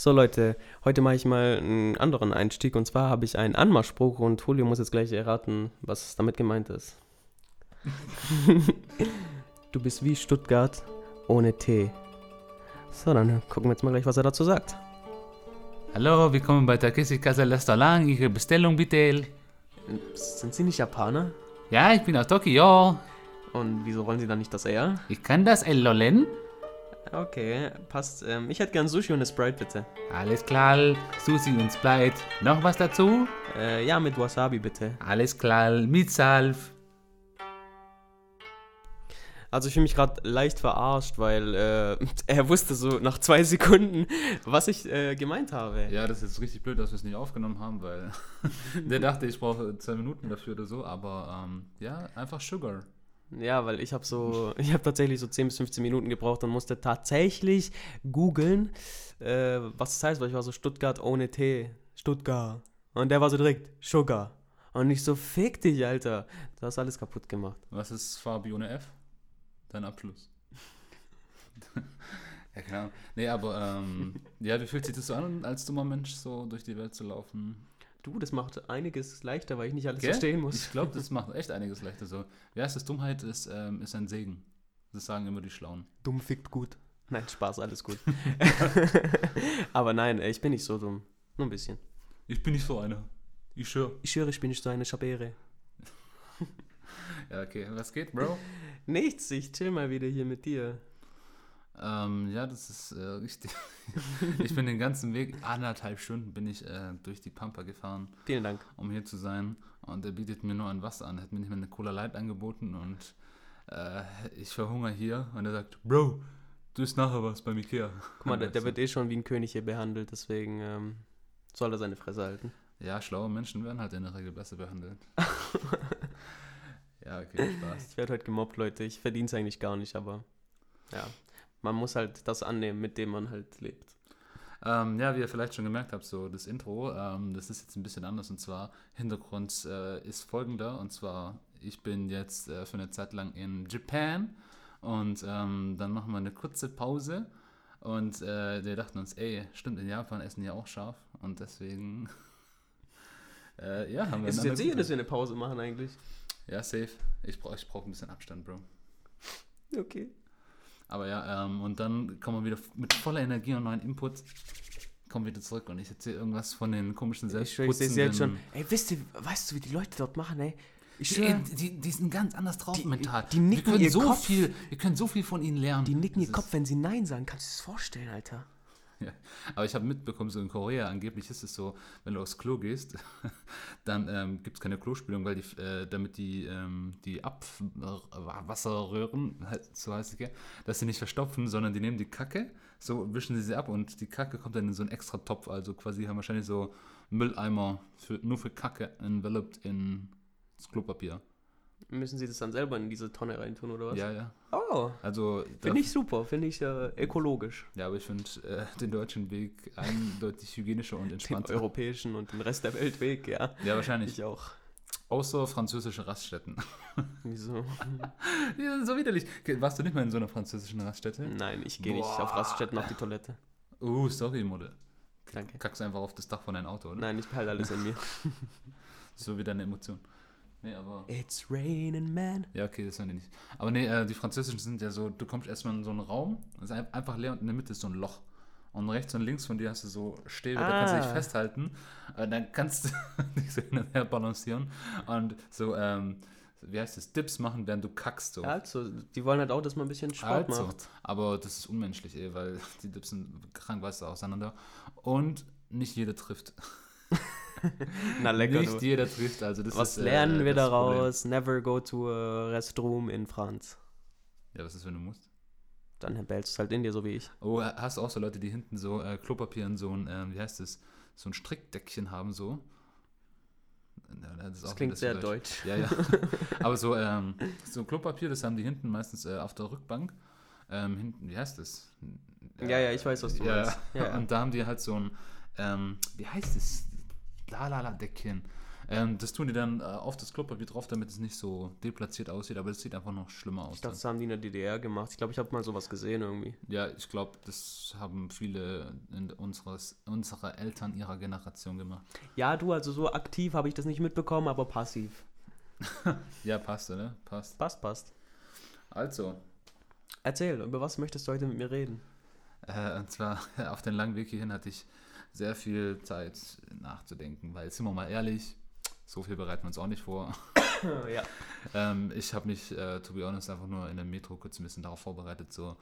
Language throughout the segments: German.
So Leute, heute mache ich mal einen anderen Einstieg und zwar habe ich einen Anmachspruch und Julio muss jetzt gleich erraten, was damit gemeint ist. du bist wie Stuttgart ohne Tee. So, dann gucken wir jetzt mal gleich, was er dazu sagt. Hallo, willkommen bei Takeshi Casa Restaurant. Ihre Bestellung bitte. Sind Sie nicht Japaner? Ja, ich bin aus Tokio. Und wieso wollen Sie dann nicht das R? Ich kann das, El Lolen. Okay, passt. Ähm, ich hätte gern Sushi und eine Sprite, bitte. Alles klar, Sushi und Sprite. Noch was dazu? Äh, ja, mit Wasabi, bitte. Alles klar, mit Salf. Also ich fühle mich gerade leicht verarscht, weil äh, er wusste so nach zwei Sekunden, was ich äh, gemeint habe. Ja, das ist richtig blöd, dass wir es nicht aufgenommen haben, weil der dachte, ich brauche zwei Minuten dafür oder so, aber ähm, ja, einfach Sugar. Ja, weil ich habe so, ich habe tatsächlich so 10 bis 15 Minuten gebraucht und musste tatsächlich googeln, äh, was das heißt, weil ich war so Stuttgart ohne T. Stuttgart. Und der war so direkt Sugar. Und ich so, fick dich, Alter. Du hast alles kaputt gemacht. Was ist Fabi ohne F? Dein Abschluss. ja, genau. Nee, aber, ähm, ja, wie fühlt sich das so an, als dummer Mensch so durch die Welt zu laufen? Du, das macht einiges leichter, weil ich nicht alles Gell? verstehen muss. Ich glaube, das macht echt einiges leichter so. Wie heißt das? Dummheit ist, ähm, ist ein Segen. Das sagen immer die Schlauen. Dumm fickt gut. Nein, Spaß, alles gut. Aber nein, ich bin nicht so dumm. Nur ein bisschen. Ich bin nicht so einer. Ich schwör. Ich schwöre, ich bin nicht so eine Schabere. Ja, okay. Was geht, Bro? Nichts, ich chill mal wieder hier mit dir. Ähm, ja, das ist äh, richtig. ich bin den ganzen Weg, anderthalb Stunden bin ich äh, durch die Pampa gefahren, Vielen Dank. um hier zu sein. Und er bietet mir nur ein Wasser an. Er hat mir nicht mal eine Cola Light angeboten und äh, ich verhungere hier. Und er sagt, Bro, du isst nachher was beim Ikea. Guck mal, der, der wird eh schon wie ein König hier behandelt, deswegen ähm, soll er seine Fresse halten. Ja, schlaue Menschen werden halt in der Regel besser behandelt. ja, okay, Spaß. Ich werde heute gemobbt, Leute. Ich verdiene es eigentlich gar nicht, aber ja, man muss halt das annehmen, mit dem man halt lebt. Ähm, ja, wie ihr vielleicht schon gemerkt habt, so das Intro, ähm, das ist jetzt ein bisschen anders und zwar Hintergrund äh, ist folgender und zwar ich bin jetzt äh, für eine Zeit lang in Japan und ähm, dann machen wir eine kurze Pause und äh, wir dachten uns, ey, stimmt, in Japan essen die auch scharf und deswegen äh, ja, haben wir Ist es jetzt sicher, dass wir eine Pause machen eigentlich? Ja, safe. Ich brauche ich brauch ein bisschen Abstand, Bro. Okay. Aber ja, ähm, und dann kommen wir wieder mit voller Energie und neuen Input, kommen wieder zurück und ich erzähle irgendwas von den komischen Ich schwöre, ich sehe jetzt schon. selbstputzenden- Ey, wisst ihr, weißt du, wie die Leute dort machen, ey? Ich Die, die, die sind ganz anders drauf Die- mental. die nicken wir können ihr so Kopf. viel, wir können so viel von ihnen lernen. die nicken ihr Das Kopf, ist- wenn sie Nein sagen. Kannst du dir das vorstellen, Alter? Aber ich habe mitbekommen, so in Korea angeblich ist es so, wenn du aufs Klo gehst, dann ähm, gibt es keine Klospülung, weil die, äh, damit die, ähm, die Abwasserröhren, halt, so heißt es ja, dass sie nicht verstopfen, sondern die nehmen die Kacke, so wischen sie sie ab und die Kacke kommt dann in so einen extra Topf. Also quasi haben wahrscheinlich so Mülleimer für, nur für Kacke enveloped in das Klopapier. Müssen sie das dann selber in diese Tonne reintun, oder was? Ja, ja. Oh, Also finde ich super. Finde ich äh, ökologisch. Ja, aber ich finde äh, den deutschen Weg eindeutig hygienischer und Den entspannter. europäischen und den Rest der Welt weg, ja. Ja, wahrscheinlich. Ich auch. Außer französische Raststätten. Wieso? ja, so widerlich. Warst du nicht mal in so einer französischen Raststätte? Nein, ich gehe nicht auf Raststätten auf die Toilette. Uh, sorry, Model. Danke. Kackst einfach auf das Dach von deinem Auto, oder? Nein, ich behalte alles in mir. So wie deine Emotion. Nee, aber. It's raining, man. Ja, okay, das hören die nicht. Aber nee, äh, die französischen sind ja so, du kommst erstmal in so einen Raum, es ist ein- einfach leer und in der Mitte ist so ein Loch. Und rechts und links von dir hast du so Stäbe, da kannst du dich Ah. festhalten. Äh, dann kannst du dich so hin und her balancieren und so, ähm, wie heißt das, Dips machen, während du kackst. So. Also, die wollen halt auch, dass man ein bisschen Sport Also, macht. aber das ist unmenschlich, ey, weil die Dips sind krank weißt du auseinander. Und nicht jeder trifft. Na lecker, nicht du. jeder trifft. Also das Was ist, äh, lernen wir das Problem. daraus? Never go to a restroom in France. Ja, was ist, wenn du musst? Dann behältst du es halt in dir, so wie ich. Oh, hast du auch so Leute, die hinten so äh, Klopapier in so ein, ähm, wie heißt das, so ein Strickdeckchen haben, so? Ja, das, Das klingt sehr deutsch. deutsch. Ja, ja. Aber so, ähm, so Klopapier, das haben die hinten meistens äh, auf der Rückbank. Ähm, hinten, wie heißt das? Ja, ja, ich weiß, was du ja, meinst. Ja. Und da haben die halt so ein, ähm, wie heißt es? La la la Deckchen. Ähm, das tun die dann äh, auf das Klopapier drauf, damit es nicht so deplatziert aussieht, aber es sieht einfach noch schlimmer aus. Ich dachte, das haben die in der DDR gemacht. Ich glaube, ich habe mal sowas gesehen irgendwie. Ja, ich glaube, das haben viele unseres, unserer Eltern ihrer Generation gemacht. Ja, du, also so aktiv habe ich das nicht mitbekommen, aber passiv. ja, passt, oder? Passt. Passt, passt. Also. Erzähl, über was möchtest du heute mit mir reden? Äh, und zwar auf den langen Weg hierhin hatte ich sehr viel Zeit nachzudenken, weil, sind wir mal ehrlich, so viel bereiten wir uns auch nicht vor. ja. ähm, ich habe mich, äh, to be honest, einfach nur in der Metro kurz ein bisschen darauf vorbereitet, so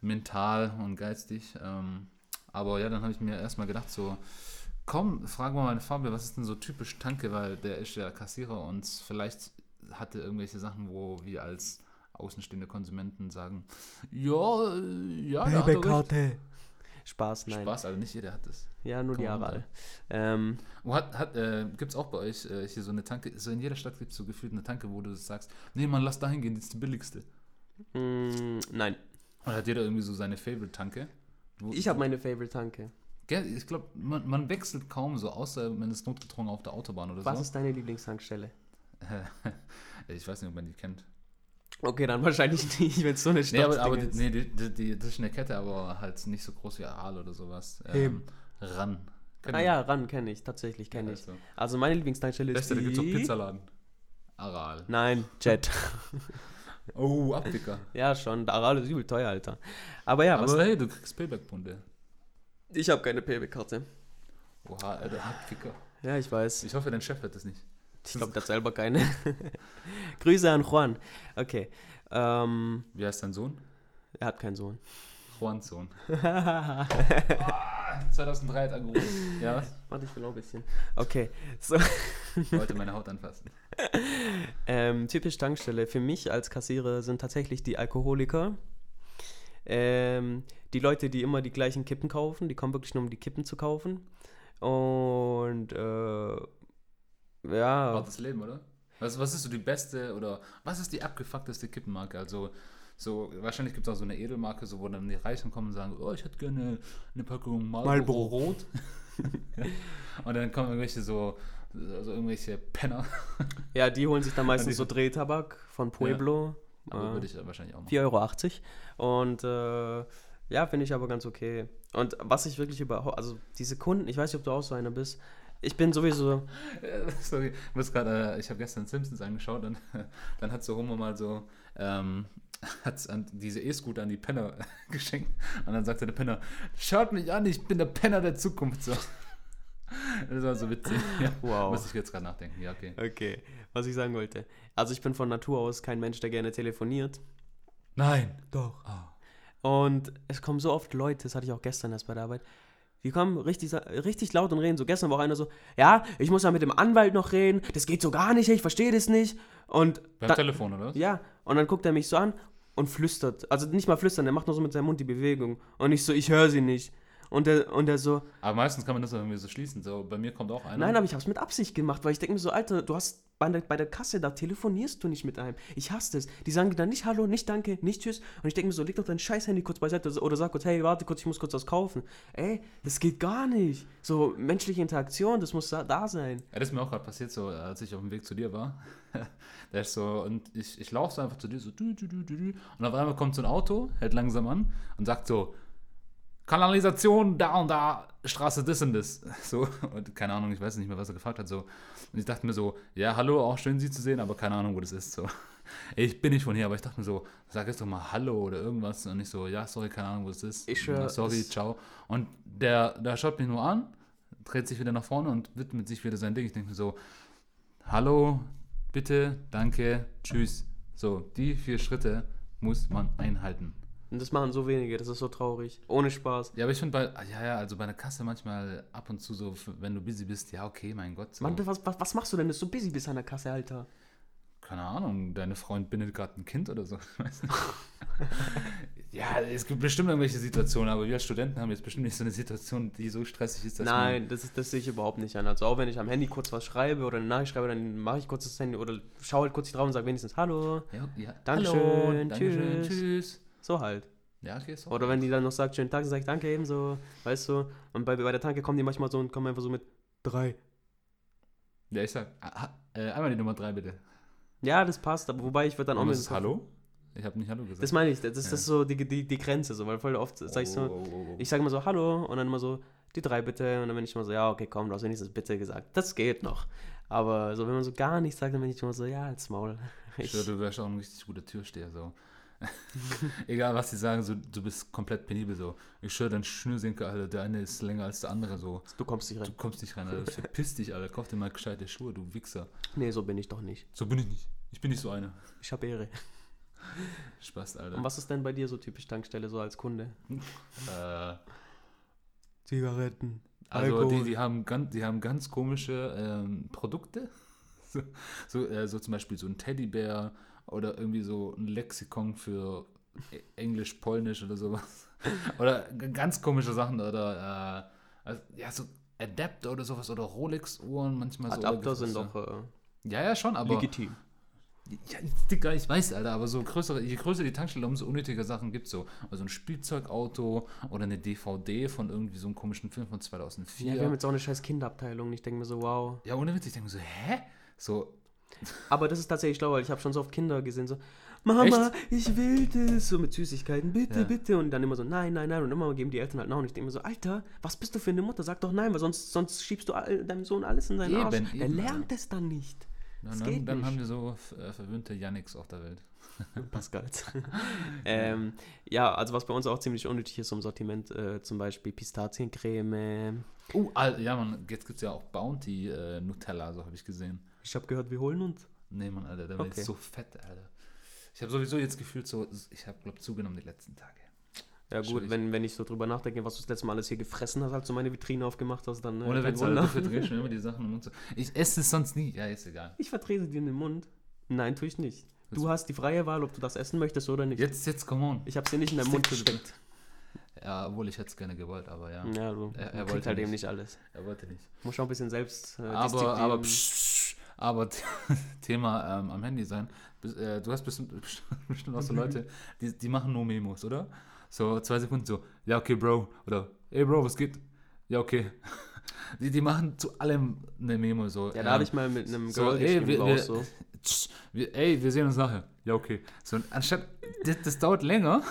mental und geistig. Ähm, aber ja, dann habe ich mir erstmal gedacht, so, komm, fragen wir mal Fabio, was ist denn so typisch Tanke, weil der ist ja Kassierer und vielleicht hatte irgendwelche Sachen, wo wir als außenstehende Konsumenten sagen, ja, äh, ja, Payback-Karte. Spaß, nein. Spaß, aber nicht jeder hat das. Ja, nur die Aral. Ähm, hat, hat, äh, gibt es auch bei euch äh, hier so eine Tanke, so in jeder Stadt gibt es so gefühlt eine Tanke, wo du sagst, nee, man, lass da hingehen, die ist die billigste. Mm, nein. Oder hat jeder irgendwie so seine Favorite-Tanke? Ich habe meine Favorite-Tanke. Ich glaube, man, man, wechselt kaum so, außer man ist notgedrungen auf der Autobahn oder Was so. Was ist deine Lieblingstankstelle? ich weiß nicht, ob man die kennt. Okay, dann wahrscheinlich nicht, wenn es so eine Stadt nee, aber, aber die, nee, die, die, die, das ist eine Kette, aber halt nicht so groß wie Aal oder sowas. Ähm, ran. Kenn ah ja, ran kenne ich, tatsächlich kenne ja, ich. So. Also meine Lieblingstankstelle ist Beste, die... da gibt es auch Pizzaladen. Aral. Nein, Jet. oh, Abdicker. ja, schon. Aral ist übel teuer, Alter. Aber ja, aber was... hey, du kriegst Payback-Punkte. Ich habe keine Payback-Karte. Oha, der Abdicker. Ja, ich weiß. Ich hoffe, dein Chef hat das nicht. Ich glaube, der hat selber keine. Grüße an Juan. Okay. Ähm, Wie heißt dein Sohn? Er hat keinen Sohn. Juans Sohn. oh, 2003 hat angerufen. Ja, was? Warte, ich will noch ein bisschen. Okay. So. Ich wollte meine Haut anfassen. Ähm, typisch Tankstelle für mich als Kassierer sind tatsächlich die Alkoholiker. Ähm, die Leute, die immer die gleichen Kippen kaufen, die kommen wirklich nur um die Kippen zu kaufen. Und äh, ja. Hartes Leben, oder? Was, was ist so die beste oder was ist die abgefuckteste Kippenmarke? Also, so, wahrscheinlich gibt es auch so eine Edelmarke, so, wo dann die Reichen kommen und sagen, oh, ich hätte gerne eine Packung Marlboro, Marlboro. Rot. und dann kommen irgendwelche so, also irgendwelche Penner. ja, die holen sich dann meistens so Drehtabak von Pueblo. Ja, aber äh, würde ich wahrscheinlich auch machen. 4,80 Euro. Und äh, ja, finde ich aber ganz okay. Und was ich wirklich überhaupt, also diese Kunden, ich weiß nicht, ob du auch so einer bist, ich bin sowieso. Sorry, ich muss gerade, äh, ich habe gestern Simpsons angeschaut und dann hat so Homo mal so, ähm, hat an diese E-Scooter an die Penner geschenkt und dann sagte der Penner, schaut mich an, ich bin der Penner der Zukunft. So. Das war so witzig. Ja, wow. Muss ich jetzt gerade nachdenken. Ja, okay. Okay, was ich sagen wollte. Also ich bin von Natur aus kein Mensch, der gerne telefoniert. Nein. Doch. Oh. Und es kommen so oft Leute, das hatte ich auch gestern erst bei der Arbeit, die kommen richtig, richtig laut und reden. So gestern war auch einer so, ja, ich muss ja mit dem Anwalt noch reden, das geht so gar nicht, ich verstehe das nicht. Und Beim da, Telefon, oder? Ja, und dann guckt er mich so an und flüstert. Also nicht mal flüstern, er macht nur so mit seinem Mund die Bewegung. Und ich so, ich höre sie nicht. Und der, und der so. Aber meistens kann man das irgendwie so schließen. So, bei mir kommt auch einer. Nein, aber ich habe es mit Absicht gemacht, weil ich denke mir so, Alter, du hast bei der, bei der Kasse, da telefonierst du nicht mit einem. Ich hasse das. Die sagen dann nicht Hallo, nicht Danke, nicht Tschüss. Und ich denke mir so, leg doch dein scheiß Handy kurz beiseite oder sag kurz, hey, warte kurz, ich muss kurz was kaufen. Ey, das geht gar nicht. So menschliche Interaktion, das muss da, da sein. Ja, das ist mir auch gerade passiert, so als ich auf dem Weg zu dir war. der ist so, und ich, ich laufe so einfach zu dir, so, du, du, du, du, und auf einmal kommt so ein Auto, hält langsam an und sagt so, Kanalisation da und da, Straße das und das. So, und keine Ahnung, ich weiß nicht mehr, was er gefragt hat. So. Und ich dachte mir so, ja, hallo, auch schön Sie zu sehen, aber keine Ahnung, wo das ist. So. Ich bin nicht von hier, aber ich dachte mir so, sag jetzt doch mal Hallo oder irgendwas. Und ich so, ja, sorry, keine Ahnung, wo das ist. Ich schwör, sorry, ciao. Und der, der schaut mich nur an, dreht sich wieder nach vorne und widmet sich wieder sein Ding. Ich denke mir so, hallo, bitte, danke, tschüss. So, die vier Schritte muss man einhalten. Und das machen so wenige, das ist so traurig. Ohne Spaß. Ja, aber ich finde bei, ja, ja, also bei einer Kasse manchmal ab und zu so, wenn du busy bist, ja, okay, mein Gott. So. Mann, was, was, was machst du denn, dass du busy bist an der Kasse, Alter? Keine Ahnung, deine Freund bindet gerade ein Kind oder so. ja, es gibt bestimmt irgendwelche Situationen, aber wir als Studenten haben jetzt bestimmt nicht so eine Situation, die so stressig ist, dass Nein, das, ist, das sehe ich überhaupt nicht an. Also auch wenn ich am Handy kurz was schreibe oder eine Nachricht schreibe, dann mache ich kurz das Handy oder schaue halt kurz drauf und sage wenigstens Hallo. Ja, ja. Dankeschön, Hallo, Dankeschön, tschüss. tschüss. So halt. Ja, okay, so. Oder wenn die dann noch sagt, schönen Tag, dann sage ich danke ebenso, weißt du. Und bei, bei der Tanke kommen die manchmal so und kommen einfach so mit drei. Ja, ich sag, ah, äh, einmal die Nummer drei bitte. Ja, das passt, aber wobei ich würde dann auch Und mit. was ist Hallo? Ich habe nicht Hallo gesagt. Das meine ich, das, das Ja. ist so die, die, die Grenze, so, weil voll oft sag ich so, Oh, oh, oh, oh. ich sage immer so Hallo und dann immer so die drei bitte und dann bin ich immer so, ja, okay, komm, du hast wenigstens bitte gesagt. Das geht noch. Aber so, wenn man so gar nichts sagt, dann bin ich immer so, ja, als Maul. Ich schwör, du wärst auch ein richtig guter Türsteher, so. Egal, was sie sagen, so, du bist komplett penibel, so. Ich schwör, dein Schnürsenkel, Alter, der eine ist länger als der andere, so. Du kommst nicht Du rein. kommst nicht rein, Alter. Verpiss dich, Alter. Kauf dir mal gescheite Schuhe, du Wichser. Nee, so bin ich doch nicht. So bin ich nicht. Ich bin nicht so einer. Ich habe Ehre. Spaß, Alter. Und was ist denn bei dir so typisch Tankstelle, so als Kunde? Äh, Zigaretten. also, die, die, haben ganz, die haben ganz komische ähm, Produkte. So, so, äh, so zum Beispiel so ein Teddybär oder irgendwie so ein Lexikon für E- Englisch, Polnisch oder sowas. Oder ganz komische Sachen oder äh, also, ja, so Adapter oder sowas oder Rolex-Uhren manchmal so. Adapter sind doch äh, Ja, ja, schon, aber. legitim. Ja, Digga, ich weiß, Alter, aber so größere, je größer die Tankstelle, umso unnötiger Sachen gibt so. Also ein Spielzeugauto oder eine DVD von irgendwie so einem komischen Film von 2004. Ja, wir haben jetzt auch eine scheiß Kinderabteilung. Ich denke mir so, wow. Ja, ohne Witz, ich denke mir so, hä? So, Aber das ist tatsächlich schlau, weil ich habe schon so oft Kinder gesehen, so, Mama, ich will das, so mit Süßigkeiten, bitte, Ja. bitte. Und dann immer so, nein, nein, nein. Und immer geben die Eltern halt ich denke mir so, Alter, was bist du für eine Mutter? Sag doch nein, weil sonst, sonst schiebst du all, deinem Sohn alles in seinen Eben, Arsch. Er lernt es dann nicht. ja, Das dann, dann nicht. haben wir so äh, verwöhnte Yannicks auf der Welt. Pascals. ähm, ja, also was bei uns auch ziemlich unnötig ist im Sortiment, äh, zum Beispiel Pistaziencreme. Uh, Alter, ja, man, jetzt gibt es ja auch Bounty äh, Nutella, so habe ich gesehen. Ich habe gehört, wir holen uns. Nee, Mann, Alter, der war Okay. jetzt so fett, Alter. Ich habe sowieso jetzt gefühlt so, ich habe, glaube zugenommen die letzten Tage. Ja gut, wenn, wenn ich so drüber nachdenke, was du das letzte Mal alles hier gefressen hast, als du meine Vitrine aufgemacht hast, dann äh, Alter, Wunder. du verdrehst schon immer die Sachen im Mund. So. Ich esse es sonst nie. Ja, ist egal. Ich vertrete dir in den Mund. Nein, tue ich nicht. Du Jetzt- hast die freie Wahl, ob du das essen möchtest oder nicht. Jetzt, jetzt, come on. Ich habe sie nicht in deinem Mund gesteckt. Ja, obwohl ich hätte es gerne gewollt, aber ja. Ja, du Er- er er, wollte halt nicht. eben nicht alles. Er wollte nicht. Muss schon ein bisschen selbst äh, aber, aber, psch, aber Thema ähm, am Handy sein. Bis- äh, Du hast bestimmt, bestimmt auch so Leute, die, die machen nur Memos, oder? So zwei Sekunden so, ja, okay, Bro. Oder, ey, Bro, was geht? Ja, okay. Die, die machen zu allem eine Memo so. Ja, da habe ich mal mit einem so, Girl ey, geschrieben, wir- auch so. Tsch, wir, ey, wir sehen uns nachher. Ja, okay. So, anstatt, das, das dauert länger,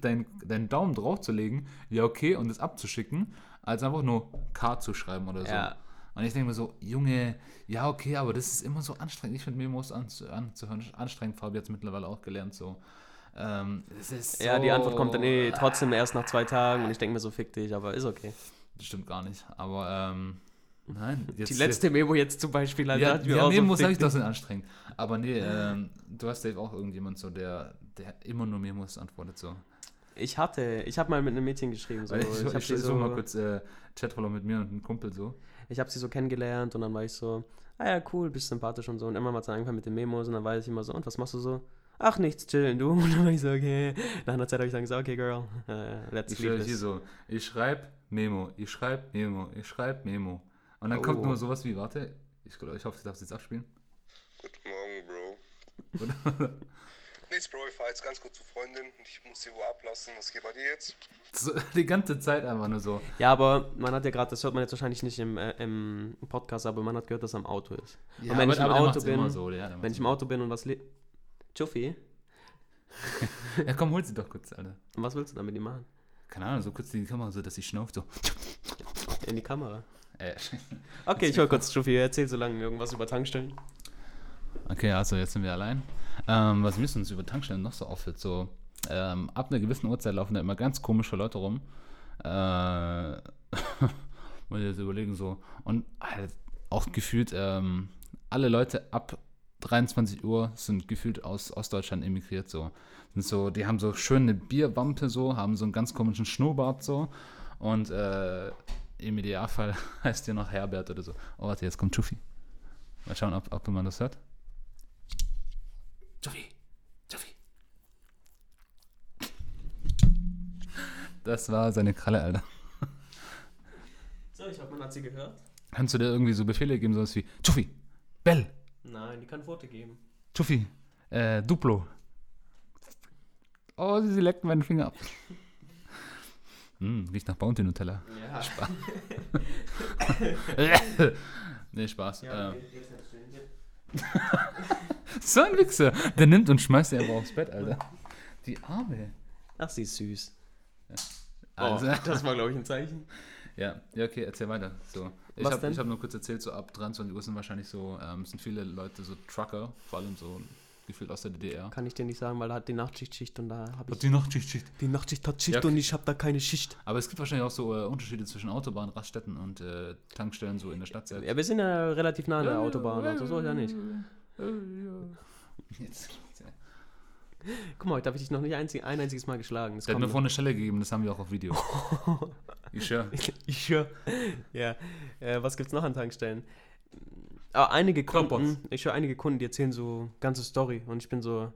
deinen deinen Daumen drauf zu legen, ja, okay, und das abzuschicken, als einfach nur K zu schreiben oder so. Ja. Und ich denke mir so, Junge, ja, okay, aber das ist immer so anstrengend. Ich finde Memos anzu, anzuhören anstrengend, Fabi hat es mittlerweile auch gelernt, so. Ähm, es ist Ja, die so- Antwort kommt dann eh trotzdem erst nach zwei Tagen und ich denke mir so, fick dich, aber ist okay. Das stimmt gar nicht, aber, ähm, nein. Jetzt, Die letzte Memo jetzt zum Beispiel, Alter, Ja, hat mir ja auch so, Memos fick habe ich doch sind anstrengend. Aber nee, ähm, du hast Dave auch irgendjemand so, der, der immer nur Memos antwortet so. Ich hatte, ich habe mal mit einem Mädchen geschrieben, so. Ich ich, ich, habe ich, sie, so mal so, kurz äh, Chatfollow mit mir und einem Kumpel so. Ich hab sie so kennengelernt und dann war ich so, ah ja, cool, bist sympathisch und so. Und immer mal dann angefangen mit den Memos und dann war ich immer so, und was machst du so? Ach, nichts, chillen, du. Und dann war ich so, okay. Nach einer Zeit habe ich dann gesagt, okay, girl, äh, let's Ich leave this. so, ich schreibe Memo, ich schreibe Memo, ich schreibe Memo. Und dann Oh. kommt nur sowas wie, warte, ich, ich hoffe, du darfst jetzt abspielen. Guten Morgen, Bro. Nichts, Bro, ich fahre jetzt ganz kurz zur Freundin. Ich muss sie wo ablassen. Was geht bei dir jetzt? die ganze Zeit einfach nur so. Ja, aber man hat ja gerade, das hört man jetzt wahrscheinlich nicht im, äh, im Podcast, aber man hat gehört, dass er am Auto ist. Ja, und wenn ich im der Auto bin, so, ja, wenn ich im Auto bin und was le Chuffy. Ja, komm, hol sie doch kurz, Alter. und was willst du damit ihm machen? Keine Ahnung, so kurz die Kamera, so dass sie schnauft, so. In die Kamera. Äh, Okay, ich höre kurz Chuffy, erzähl so lange irgendwas über Tankstellen. Okay, also jetzt sind wir allein. Ähm, was müssen uns über Tankstellen noch so auffällt, so ähm, ab einer gewissen Uhrzeit laufen da immer ganz komische Leute rum. Äh, muss ich jetzt überlegen so. Und halt auch gefühlt ähm, alle Leute ab 23 Uhr sind gefühlt aus Ostdeutschland emigriert so. Sind so, die haben so schöne Bierwampe so, haben so einen ganz komischen Schnurrbart so und äh, im Idealfall heißt ihr noch Herbert oder so. Oh, warte, jetzt kommt Chuffy. Mal schauen, ob, ob man das hört. Joffi, Joffi. Das war seine Kralle, Alter. So, ich hoffe, man hat sie gehört. Kannst du dir irgendwie so Befehle geben, sowas wie Joffi, Bell, Nein, die kann Pfote geben. Joffi, äh, Duplo. Oh, sie leckt meinen Finger ab. Hm, riecht nach Bounty Nutella. Ja. Nee, Spaß. Ja, ähm, so ein Wichser. Der nimmt und schmeißt sie einfach aufs Bett, Alter. Die Arme. Ach, sie ist süß. Also, oh, das war, glaube ich, ein Zeichen. ja, ja, okay, erzähl weiter. So. Ich habe hab nur kurz erzählt, so ab 23 Uhr sind wahrscheinlich so, ähm, sind viele Leute so Trucker, vor allem so gefühlt aus der DDR. Kann ich dir nicht sagen, weil er hat die Nachtschicht Schicht und da habe ich... die Nachtschicht, Schicht. Die Nachtschicht hat Schicht Ja, okay. und ich habe da keine Schicht. Aber es gibt wahrscheinlich auch so äh, Unterschiede zwischen Autobahn, Raststätten und äh, Tankstellen so in der Stadt selbst. Ja, wir sind ja relativ nah an der Autobahn, also so ja nicht. Jetzt. Guck mal, heute habe ich dich noch nicht einzig, ein einziges Mal geschlagen. Das Der hat mir vorne eine Schelle gegeben, das haben wir auch auf Video. ich noch. ich schwör. Ja. Äh, was gibt's noch an Tankstellen? Aber einige Kunden, Dropbox. ich höre einige Kunden, die erzählen so ganze Story und ich bin so,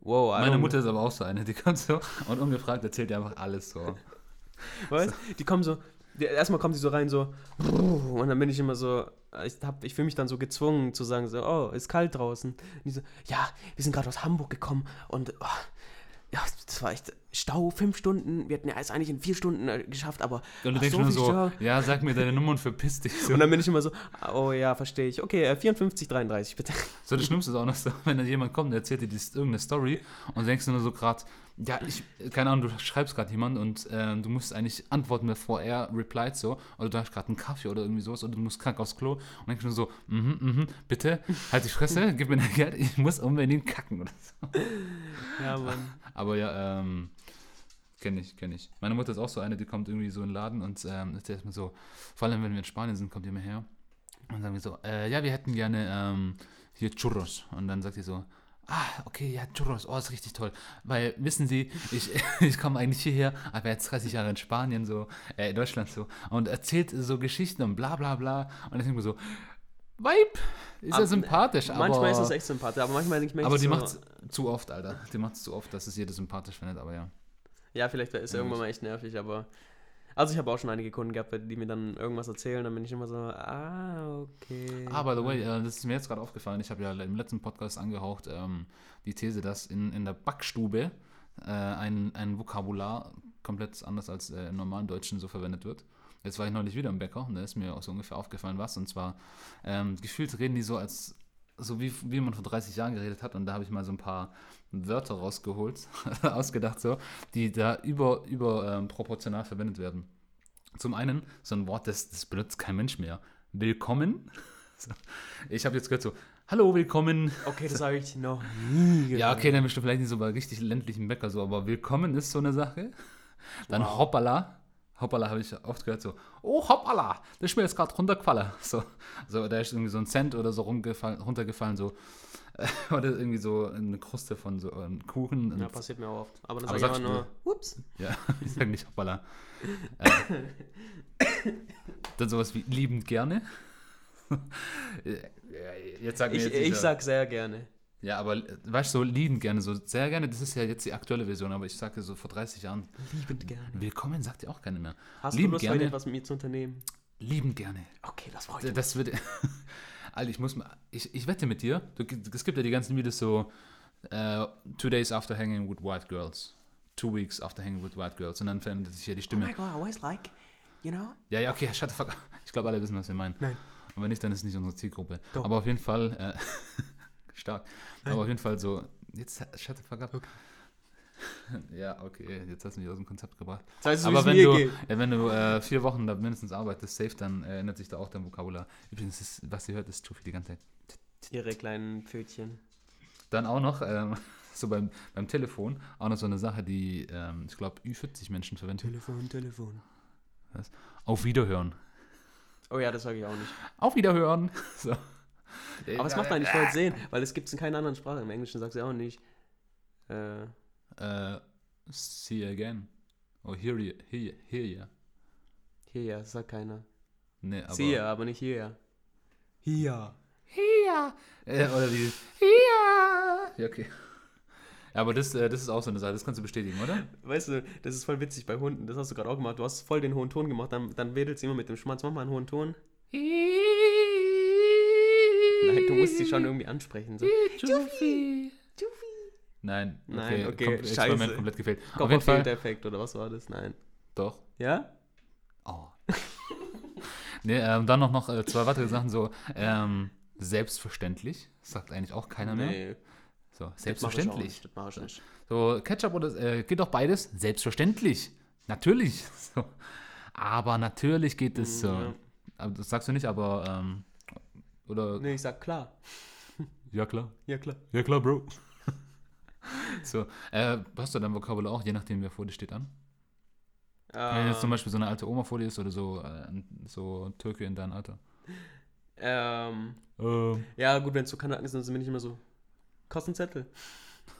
wow, I Meine Mutter ist aber auch so eine, die kommt so und ungefragt erzählt ihr einfach alles so. Weißt Die kommen so, die, erstmal kommen sie so rein, so, und dann bin ich immer so, ich, hab- ich fühle mich dann so gezwungen zu sagen, so, oh, ist kalt draußen. Und so, ja, wir sind gerade aus Hamburg gekommen und, oh, ja, das war echt Stau, fünf Stunden. Wir hätten ja es eigentlich in vier Stunden äh, geschafft, aber. Und du denkst so so, Stau. ja, sag mir deine Nummer und verpiss dich. So, Und dann bin ich immer so, oh ja, verstehe ich. Okay, äh, 54, 33, bitte. so das Schlimmste ist auch noch so, wenn da jemand kommt, der erzählt dir die, irgendeine Story und denkst du nur so gerade, ja, ich, keine Ahnung, du schreibst gerade jemand und ähm, du musst eigentlich antworten, bevor er replied so, oder du hast gerade einen Kaffee oder irgendwie sowas oder du musst krank aufs Klo und denkst nur so, mhm, mhm, bitte, halt die Fresse, gib mir dein Geld, ich muss unbedingt kacken oder so. Ja, Mann. Aber ja, ähm, kenne ich, kenne ich. Meine Mutter ist auch so eine, die kommt irgendwie so in den Laden und ähm, erzählt mir so, vor allem wenn wir in Spanien sind, kommt die immer her und sagen wir so, äh, ja, wir hätten gerne ähm, hier Churros. Und dann sagt sie so, ah, okay, ja, Churros, oh, ist richtig toll. Weil, wissen Sie, ich, ich komme eigentlich hierher, aber jetzt 30 Jahre in Spanien, so, äh, in Deutschland so, und erzählt so Geschichten und bla bla bla. Und dann denke ich mir so, Vibe, ist ja Aber sympathisch, aber... Manchmal ist das echt sympathisch, aber manchmal denke ich mir aber die so, macht's zu oft, Alter. Die macht's zu oft, dass es jeder sympathisch findet, aber ja. Ja, vielleicht ist Ja, irgendwann mal echt nervig, aber. Also ich habe auch schon einige Kunden gehabt, die mir dann irgendwas erzählen, dann bin ich immer so, ah, okay. Ah, by the way, äh, das ist mir jetzt gerade aufgefallen. Ich habe ja im letzten Podcast angehaucht ähm, die These, dass in, in der Backstube äh, ein, ein Vokabular komplett anders als äh, im normalen Deutschen so verwendet wird. Jetzt war ich neulich wieder im Bäcker und da ist mir auch so ungefähr aufgefallen, was. Und zwar, ähm, gefühlt reden die so als, so wie, wie man vor 30 Jahren geredet hat. Und da habe ich mal so ein paar Wörter rausgeholt, ausgedacht so, die da über, über ähm, proportional verwendet werden. Zum einen so ein Wort, das, das benutzt kein Mensch mehr. Willkommen. Ich habe jetzt gehört so, hallo, willkommen. Okay, das habe ich noch nie gehört. Ja, okay, dann bist du vielleicht nicht so bei richtig ländlichen Bäcker so, aber willkommen ist so eine Sache. Dann Wow. hoppala. Hoppala habe ich oft gehört so, oh hoppala, das ist mir jetzt gerade runtergefallen. So, so, da ist irgendwie so ein Cent oder so runtergefallen, so. Oder irgendwie so eine Kruste von so einem Kuchen. Ja, passiert mir auch oft. Aber dann sage ich sagst immer nur, ups. Ja, ich sage nicht hoppala. äh, dann sowas wie liebend gerne. Äh, Jetzt sag mir Ich, jetzt ich sicher- sag sehr gerne. Ja, aber äh, weißt du, so liebend gerne, so sehr gerne, das ist ja jetzt die aktuelle Version, aber ich sage so vor 30 Jahren, Liebend gerne. willkommen sagt ja auch keiner mehr. Hast Liebend du Lust, gerne. heute etwas mit mir zu unternehmen? Liebend gerne. Okay, das freut mich. Das würde. Alter, ich muss mal. Ich, ich wette mit dir, es gibt ja die ganzen Videos so, äh, two days after hanging with white girls. Two weeks after hanging with white girls. Und dann verändert sich ja die Oh Stimme. my god, I always like, you know? Ja, ja, okay, shut the fuck up. Ich glaube, alle wissen, was wir meinen. Nein. Und wenn nicht, dann ist es nicht unsere Zielgruppe. Doch. Aber auf jeden Fall, äh, stark. Aber auf jeden Fall so, jetzt shut the fuck up. Ja, okay, jetzt hast du mich aus dem Konzept gebracht. Das heißt, Aber wie wenn du, geht. ja, wenn du äh, vier Wochen da mindestens arbeitest, safe, dann äh, ändert sich da auch dein Vokabular. Übrigens, ist, was ihr hört, ist Tufi die ganze Zeit. Ihre kleinen Pfötchen. Dann auch noch, ähm, so beim, beim Telefon, auch noch so eine Sache, die, ähm, ich glaube, Ü40 Menschen verwenden. Telefon, Telefon. Auf Wiederhören. Oh ja, das sage ich auch nicht. Auf Wiederhören. So. Aber es macht eigentlich voll Sinn, weil es gibt es in keiner anderen Sprache. Im Englischen sagst du auch nicht. Äh, Äh, see you again. Oh, hear you, hear you, hear you. ja, das sagt keiner. Nee, aber. Siehe, aber nicht hier. Hier. Hier. Äh, oder wie. Hier. Ja, okay. Ja, aber das, äh, das ist auch so eine Sache, das kannst du bestätigen, oder? Weißt du, das ist voll witzig bei Hunden. Das hast du gerade auch gemacht. Du hast voll den hohen Ton gemacht, dann, dann wedelt sie immer mit dem Schwanz. Mach mal einen hohen Ton. Nein, du musst sie schon irgendwie ansprechen. So. Juffy. Nein, okay, Nein, okay, kom Experiment scheiße. komplett gefehlt. Auf jeden Kopfhörer Fall. Effekt oder was war das? Nein. Doch. Ja? Oh. Nee, ähm, dann noch, noch äh, zwei weitere Sachen, so ähm, selbstverständlich, sagt eigentlich auch keiner mehr. Nee, So, ich auch selbstverständlich. Das mach ich nicht. So, Ketchup oder äh, geht doch beides? Selbstverständlich. Natürlich. So. Aber natürlich geht es so. ja. Das sagst du nicht, aber ähm, oder Nee, ich sag klar. ja klar. Ja, klar. Ja klar, Bro. So, äh, hast du dein Vokabular auch, je nachdem, wer vor dir steht, an? Wenn jetzt zum Ähm, Beispiel so eine alte Oma vor dir ist oder so, äh, so Türke in deinem Alter. ähm, Ähm, ja, gut, wenn es so Kanaken sind, dann bin ich immer so, Kostenzettel.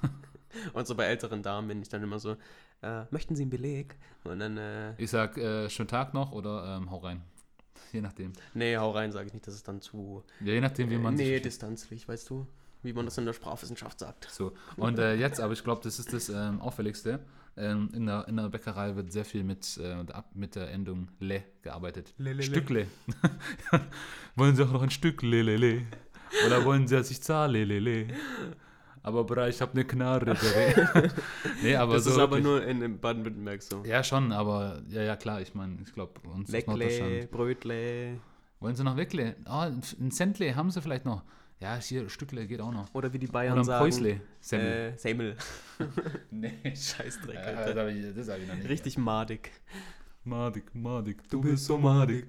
Und so bei älteren Damen bin ich dann immer so, äh, möchten Sie einen Beleg? Und dann, äh, ich sag, äh, schönen Tag noch oder ähm, hau rein. Je nachdem. nee, hau rein, sage ich nicht, das ist dann zu, Ja, je nachdem, wie man nee, sich distanzlich, weißt du? Wie man das in der Sprachwissenschaft sagt. So, und äh, jetzt, aber ich glaube, das ist das ähm, Auffälligste. Ähm, in, der, in der Bäckerei wird sehr viel mit, äh, mit der Endung le gearbeitet. Le, le, le. Stückle. wollen Sie auch noch ein Stück le, le, le? Oder wollen Sie, dass ich zahle le, le? Aber bra, ich habe eine Knarre. nee, aber das so ist aber wirklich. nur in, in Baden-Württemberg so. Ja, schon, aber ja, ja, klar, ich meine, ich glaube, uns Leckle, Norddeutschland. Brötle. Wollen Sie noch Weckle? Oh, ein Centle haben Sie vielleicht noch. Ja, hier, Stückle geht auch noch. Oder wie die Bayern Oder ein sagen. Päusle. Semmel. Äh, Semmel. nee. Scheißdreck, Ja, Alter. das habe ich, das hab ich noch nicht. Richtig madig. Madig, madig. Du bist so madig.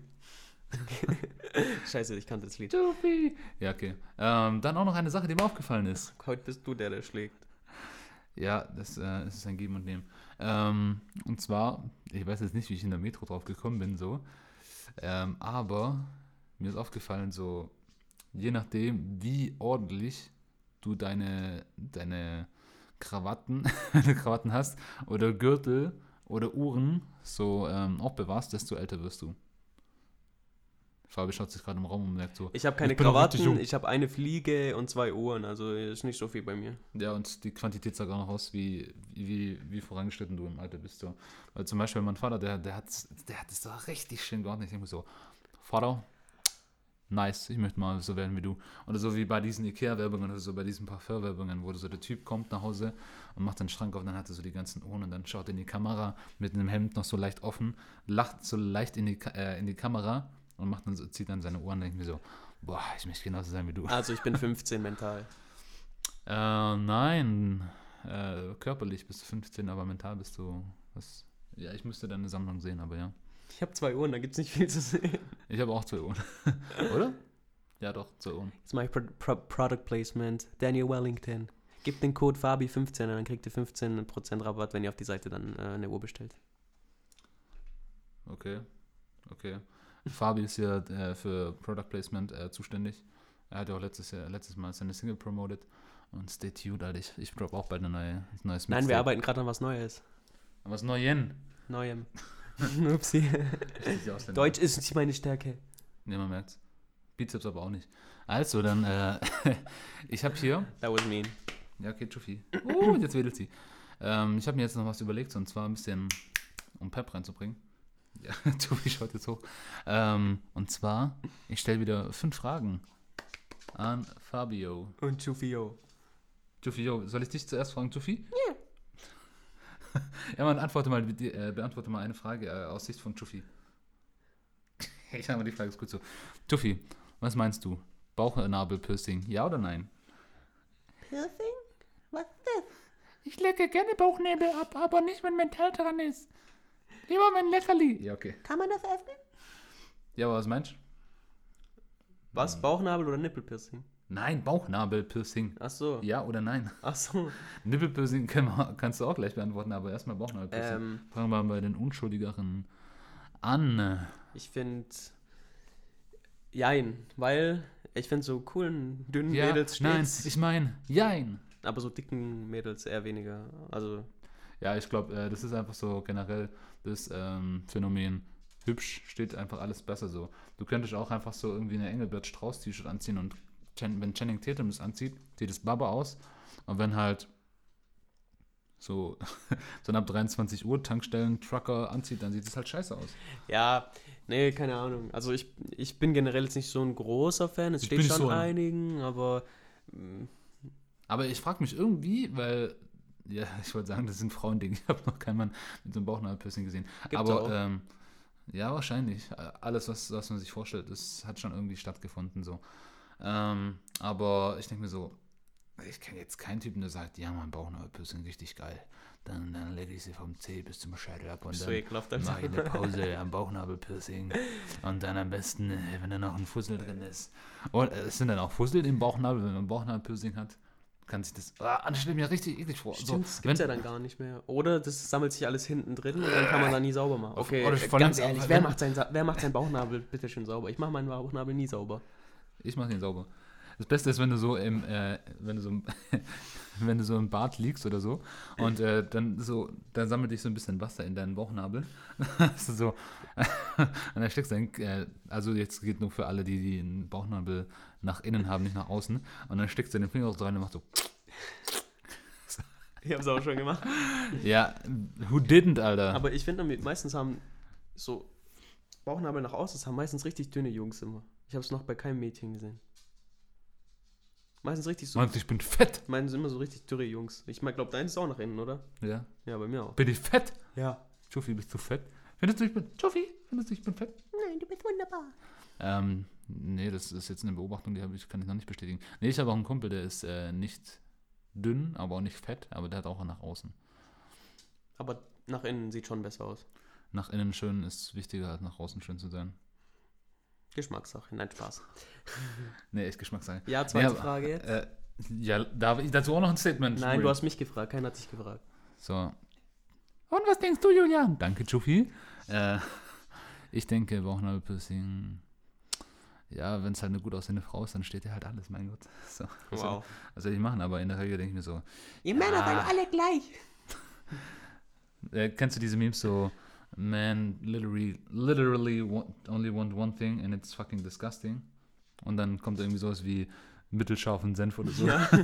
Scheiße, ich kannte das Lied. Tufi. Ja, okay. Ähm, dann auch noch eine Sache, die mir aufgefallen ist. Heute bist du der, der schlägt. Ja, das, äh, das ist ein Geben und Nehmen. Ähm, und zwar, ich weiß jetzt nicht, wie ich in der Metro drauf gekommen bin, so. Ähm, aber mir ist aufgefallen, so, je nachdem, wie ordentlich du deine, deine Krawatten, Krawatten hast oder Gürtel oder Uhren so ähm, aufbewahrst, desto älter wirst du. Fabi schaut sich gerade im Raum und merkt so, Ich habe keine Ich Krawatten, ich habe eine Fliege und zwei Ohren, also ist nicht so viel bei mir. Ja, und die Quantität sagt auch noch aus, wie, wie, wie vorangeschritten du im Alter bist. So. Weil zum Beispiel mein Vater, der, der hat der hat es doch richtig schön geordnet. Ich denke so, Vater, nice, ich möchte mal so werden wie du. Oder so wie bei diesen Ikea-Werbungen oder so bei diesen Parfum-Werbungen, wo so der Typ kommt nach Hause und macht den Schrank auf, und dann hat er so die ganzen Ohren und dann schaut er in die Kamera mit einem Hemd noch so leicht offen, lacht so leicht in die, äh, in die Kamera und macht dann so, zieht dann seine Ohren und denkt mir so, boah, ich möchte genauso sein wie du. Also ich bin 15 mental. Äh, nein. Äh, körperlich bist du 15, aber mental bist du. Was? Ja, ich müsste deine Sammlung sehen, aber ja. Ich habe zwei Ohren, da gibt es nicht viel zu sehen. Ich habe auch zwei Ohren. Oder? Ja, doch, zwei Ohren. Jetzt mache ich Pro Pro Product Placement. Daniel Wellington. Gib den Code Fabi15 und dann kriegt ihr 15% Rabatt, wenn ihr auf die Seite dann äh, eine Uhr bestellt. Okay. Okay. Fabi ist ja äh, für Product Placement äh, zuständig. Er hat ja auch letztes, Jahr, letztes Mal seine Single promoted. Und stay tuned, Alter. Ich, ich drop auch bald eine neue, ein neues Nein, wir Mixtape. arbeiten gerade an was Neues. Was Neuen? Neuem. Upsi. Deutsch ist nicht meine Stärke. Ne, man merkt's. Bizeps aber auch nicht. Also, dann, äh, ich habe hier That was mean. Ja, okay, Tschuffi. Uh, jetzt wedelt sie. Ähm, ich habe mir jetzt noch was überlegt, und zwar ein bisschen, um Pep reinzubringen. Ja, Tschuffi schaut jetzt hoch. Ähm, und zwar, ich stelle wieder fünf Fragen an Fabio. Und Chufio. Tschuffi, yo, soll ich dich zuerst fragen, Tschuffi? Ja. ja, man, antworte mal, äh, beantworte mal eine Frage äh, aus Sicht von Tschuffi. ich sage mal, die Frage ist gut so. Tschuffi, was meinst du? Bauchnabelpiercing, ja oder nein? Piercing? Was ist das? Ich lecke gerne Bauchnäbel ab, aber nicht, wenn Metall dran ist. Lieber mein Leckerli. Ja, okay. Kann man das essen? Ja, aber was meinst du? Was? Bauchnabel oder Nippelpiercing? Nein, Bauchnabelpiercing. Ach so. Ja oder nein? Ach so. Nippelpiercing kannst du auch gleich beantworten, aber erstmal Bauchnabelpiercing. Ähm, Fangen wir mal bei den Unschuldigeren an. ich finde. Jein, weil ich finde so coolen, dünnen Ja, Mädels nein, steht's. ich meine, jein. aber so dicken Mädels eher weniger. Also, Ja, ich glaube, äh, das ist einfach so generell das ähm, Phänomen. Hübsch steht einfach alles besser so. Du könntest auch einfach so irgendwie eine Engelbert Strauß T-Shirt anziehen und Chen, wenn Channing Tatum das anzieht, sieht es Baba aus. Und wenn halt so, ein ab 23 Uhr Tankstellen-Trucker anzieht, dann sieht es halt scheiße aus. ja, nee, keine Ahnung. Also, ich, ich bin generell jetzt nicht so ein großer Fan. Es Ich steht schon so ein- einigen, aber. mm, Aber ich frage mich irgendwie, weil, ja, ich wollte sagen, das sind Frauending. Ich habe noch keinen Mann mit so einem Bauchnabelpiercing gesehen. Gibt's Aber ähm, Ja, wahrscheinlich. Alles, was, was man sich vorstellt, das hat schon irgendwie stattgefunden. So. Ähm, aber ich denke mir so, ich kenne jetzt keinen Typen, der sagt, ja, mein Bauchnabelpiercing richtig geil. Dann, dann lege ich sie vom Zeh bis zum Scheitel ab und So dann mache ich eine Pause am Bauchnabelpiercing. Und dann am besten, äh, wenn da noch ein Fussel drin ist. Und äh, es sind dann auch Fussel im Bauchnabel, wenn man Bauchnabelpiercing hat. Kann sich das. Ah, das stelle ich mir richtig eklig vor. Stimmt, das so, gibt's ja dann gar nicht mehr. Oder das sammelt sich alles hinten drin und dann kann man da nie sauber machen. Okay, Oder äh, von ganz ehrlich, wer macht, seinen, wer macht seinen Bauchnabel bitte schön sauber? Ich mache meinen Bauchnabel nie sauber. Ich mache den sauber. Das Beste ist, wenn du so im, äh, wenn du so im, wenn du so im Bad liegst oder so und äh, dann so, dann sammelt sich so ein bisschen Wasser in deinen Bauchnabel. So, und dann steckst du den, äh, also jetzt geht nur für alle, die, die einen Bauchnabel nach innen haben, nicht nach außen. Und dann steckst du den Finger rein und machst so, Ich habe es auch schon gemacht. ja, who didn't, Alter? Aber ich finde, meistens haben so Bauchnabel nach außen, das haben meistens richtig dünne Jungs immer. Ich habe es noch bei keinem Mädchen gesehen. Meistens richtig so. Meinst du, ich bin fett? Meinen immer so richtig dürre Jungs. Ich glaube, dein ist auch nach innen, oder? Ja. Ja, bei mir auch. Bin ich fett? Ja. Juffi, bist du fett? Findest du, ich bin, Juffi, findest du, ich bin fett? Nein, du bist wunderbar. Ähm, nee, das ist jetzt eine Beobachtung, die ich, kann ich noch nicht bestätigen. Nee, ich habe auch einen Kumpel, der ist äh, nicht dünn, aber auch nicht fett, aber der hat auch nach außen. Aber nach innen sieht schon besser aus. Nach innen schön ist wichtiger, als nach außen schön zu sein. Geschmackssache. Nein, Spaß. Nee, echt Geschmackssache. Ja, zweite Nee, aber, Frage jetzt. Äh, ja, darf ich dazu auch noch ein Statement? Nein, du hast mich gefragt. Keiner hat dich gefragt. So. Und was denkst du, Julian? Danke, Juffi. Äh, ich denke, Bauchnabelpiercing. Ja, wenn es halt eine gut aussehende Frau ist, dann steht dir halt alles, mein Gott. So. Soll- Wow. Soll ich machen? Aber in der Regel denke ich mir so, Ihr Männer Ja. seid alle gleich. Äh, kennst du diese Memes so, man literally, literally want, only want one thing and it's fucking disgusting. Und dann kommt irgendwie sowas wie mittelscharfen Senf oder so. Ja.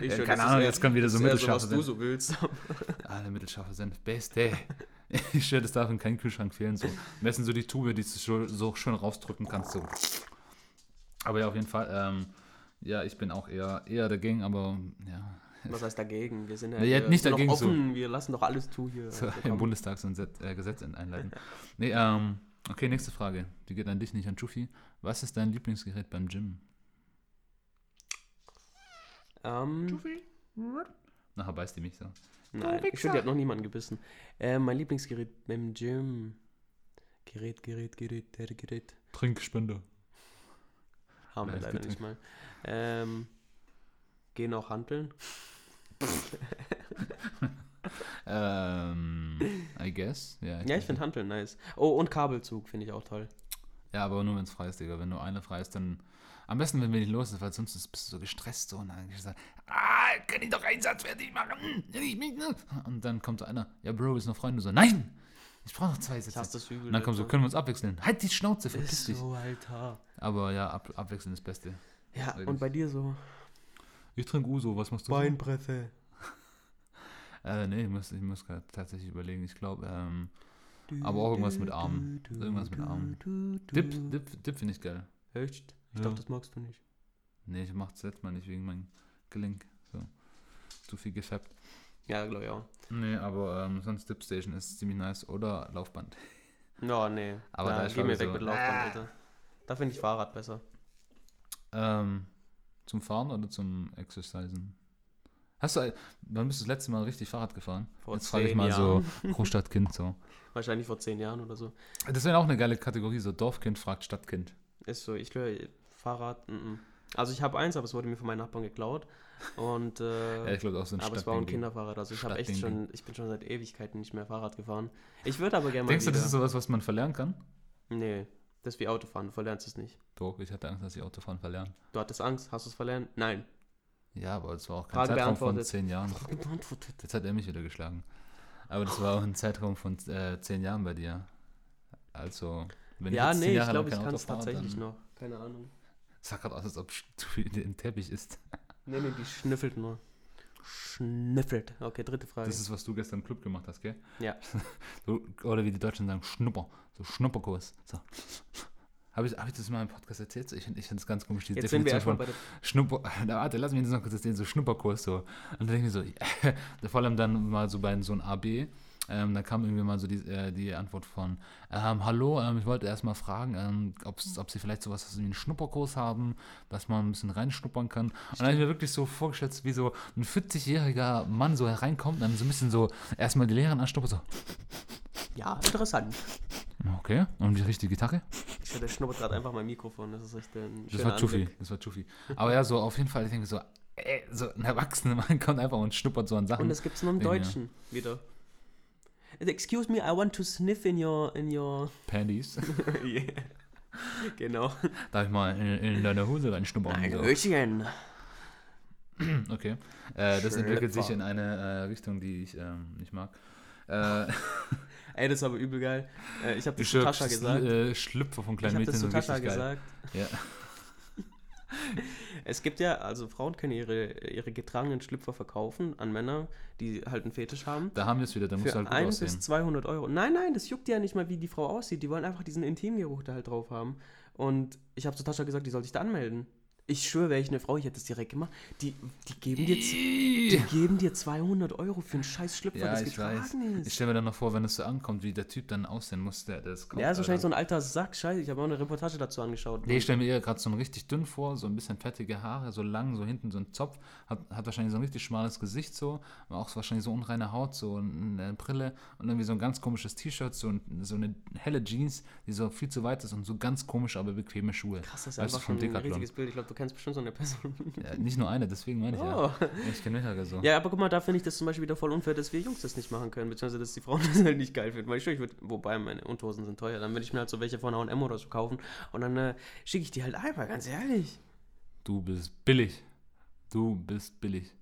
Ich Ja, schwör, keine das Ahnung, jetzt kommt wieder so ist eher mittelscharfe was du Senf. so willst. Alle mittelscharfe Senf, beste. Ich schwör, das darf in keinem Kühlschrank fehlen. So. Am besten so die Tube, die du so, so schön rausdrücken kannst. So. Aber ja, auf jeden Fall, ähm, ja, ich bin auch eher, eher dagegen, aber ja, Was heißt dagegen? Wir sind ja, Nee, ja, hier- nicht sind noch dagegen, so. offen. Wir lassen doch alles zu hier. so, im. Bundestag so ein Set, äh, Gesetz einleiten. Nee, ähm, okay, nächste Frage. Die geht an dich, nicht an Chufi. Was ist dein Lieblingsgerät beim Gym? ähm, Nachher beißt die mich so. nein, ich finde, die hat noch niemanden gebissen. Ähm, mein Lieblingsgerät beim Gym. Gerät, Gerät, Gerät, der Gerät. Trinkspender. Haben wir leider nicht mal. Ähm, gehen auch handeln. Ähm, I guess. Ja, Ja, ich finde Handeln nice. Oh, und Kabelzug finde ich auch toll. Ja, aber nur wenn es frei ist, Digga. Wenn nur einer frei ist, dann. Am besten, wenn wenig los ist, weil sonst ist- bist du so gestresst so und dann eigentlich gesagt, ah, kann ich doch einen Satz fertig machen? Ich? Und dann kommt so einer, ja, Bro, ist noch Freunde. So, nein! Ich brauche noch zwei Ich Sätze. hasse das übel. Und dann kommt so, können wir uns abwechseln? Halt die Schnauze, verpiss dich. so, Alter. Aber ja, ab, abwechseln ist das Beste. Ja, Eigentlich. und bei dir so? Ich trinke Uso, was machst du? Beinpresse. Äh, nee, ich muss, ich muss gerade tatsächlich überlegen. Ich glaube, ähm, Aber auch irgendwas mit Armen. Irgendwas mit Armen. Dip, Dip, Dip finde ich geil. Echt? Ich Ja. dachte, das magst du nicht. Nee, ich mach's letztes Mal nicht wegen meinem Gelenk. So. Zu viel gefappt. Ja, glaube ich auch. Nee, aber ähm, sonst Dip Station ist ziemlich nice. Oder Laufband. Ja, nee. Aber Na, da ist geh mir weg so- mit Laufband, Alter. Da finde ich Fahrrad besser. Ähm, zum Fahren oder zum Exercisen? Hast du, wann bist du das letzte Mal richtig Fahrrad gefahren? Vor Jetzt frage ich mal Jahren. so Großstadtkind so. Wahrscheinlich vor zehn Jahren oder so. Das wäre auch eine geile Kategorie, so Dorfkind fragt Stadtkind. Ist so, ich höre Fahrrad. Mm -mm. Also ich habe eins, aber es wurde mir von meinen Nachbarn geklaut. Und äh, Ja, ich glaube auch so ein aber es war ein. Kinderfahrrad. Also ich habe echt schon, ich bin schon seit Ewigkeiten nicht mehr Fahrrad gefahren. Ich würde aber gerne mal Denkst du, wieder. das ist sowas, was man verlernen kann? Nee, das ist wie Autofahren. Du verlernst es nicht. Doch, ich hatte Angst, dass ich Autofahren verlerne. Du hattest Angst, hast du es verlernt? Nein. Ja, aber es war auch kein Frage Zeitraum von zehn Jahren. Beantwortet. Jetzt hat er mich wieder geschlagen. Aber das war auch ein Zeitraum von äh, zehn Jahren bei dir. Also, wenn Ja, jetzt zehn nee, ich Jahre lang glaube, ich kann es tatsächlich noch. Keine Ahnung. Sah gerade aus, als ob zu viel im Teppich ist. Nee, nee, die schnüffelt nur. Schnüffelt. Okay, dritte Frage. Das ist, was du gestern im Club gemacht hast, gell? Ja. So, oder wie die Deutschen sagen, Schnupper. So Schnupperkurs. So. Habe ich, hab ich das mal im Podcast erzählt? Ich finde ich das ganz komisch, die Jetzt sind wir Definition von bei der. Schnupper. Na, warte, lass mich das noch kurz erzählen, so Schnupperkurs. So. Und dann denke ich mir so, vor allem dann mal so bei so einem AB. Ähm, da kam irgendwie mal so die, äh, die Antwort von, ähm, hallo, ähm, ich wollte erst mal fragen, ähm, ob sie vielleicht sowas wie einen Schnupperkurs haben, dass man ein bisschen reinschnuppern kann. Und dann habe ich mir wirklich so vorgestellt, wie so ein 40-jähriger Mann so hereinkommt, dann so ein bisschen so erstmal die Lehrerin anschnuppert, so, Ja, interessant. okay, und die richtige Gitarre? Ich der schnuppert gerade einfach mein Mikrofon. Das ist echt ein Das war Anblick. das war Chufi. Aber ja, so auf jeden Fall, ich denke so, ey, so ein erwachsener Mann kommt einfach und schnuppert so an Sachen. Und das gibt's nur im Ja. Deutschen wieder. Excuse me, I want to sniff in your in your. Panties. yeah. Genau. Darf ich mal in, in deine Hose reinschnuppern? Ein So. Hallöchen. Okay. Äh, das entwickelt sich in eine äh, Richtung, die ich ähm, nicht mag. Äh, Ey, das ist aber übel geil. Äh, ich habe das zu Tascha gesagt. Äh, Schlüpfer von Ich kleinen habe das Mädchen zu Tascha gesagt. Ja. Es gibt ja, also Frauen können ihre, ihre getragenen Schlüpfer verkaufen an Männer, die halt einen Fetisch haben. Da haben wir es wieder, da musst du Für halt gut 1 bis aussehen. 200 Euro. Nein, nein, das juckt ja nicht mal, wie die Frau aussieht. Die wollen einfach diesen Intimgeruch da halt drauf haben. Und ich habe zu Tascha gesagt, die soll sich da anmelden. Ich schwöre, wäre ich eine Frau, ich hätte das direkt gemacht. Die, die, geben, dir, die geben dir 200 Euro für einen scheiß Schlüpfer, Ja, das ich weiß. getragen Ich ist. stelle mir dann noch vor, wenn es so ankommt, wie der Typ dann aussehen muss, der das kauft. Ja, ist wahrscheinlich so ein alter Sack. Scheiße, ich habe auch eine Reportage dazu angeschaut. Nee, ich stelle mir eher gerade so einen richtig dünn vor, so ein bisschen fettige Haare, so lang, so hinten so ein Zopf, hat, hat wahrscheinlich so ein richtig schmales Gesicht so, aber auch wahrscheinlich so unreine Haut, so eine Brille und irgendwie so ein ganz komisches T-Shirt, so, ein, so eine helle Jeans, die so viel zu weit ist und so ganz komisch, aber bequeme Schuhe. Krass, das ist Weißt einfach schon ein riesiges Bild. Ich glaube, du kennst bestimmt so eine Person. Ja, nicht nur eine, deswegen meine ich Oh. ja. Ich kenne mehrere so. Ja, aber guck mal, da finde ich das zum Beispiel wieder voll unfair, dass wir Jungs das nicht machen können, beziehungsweise dass die Frauen das halt nicht geil finden. Weil ich, ich würd, wobei meine Unterhosen sind teuer, dann würde ich mir halt so welche von H&M oder so kaufen und dann äh, schicke ich die halt einfach, ganz ehrlich. Du bist billig. Du bist billig.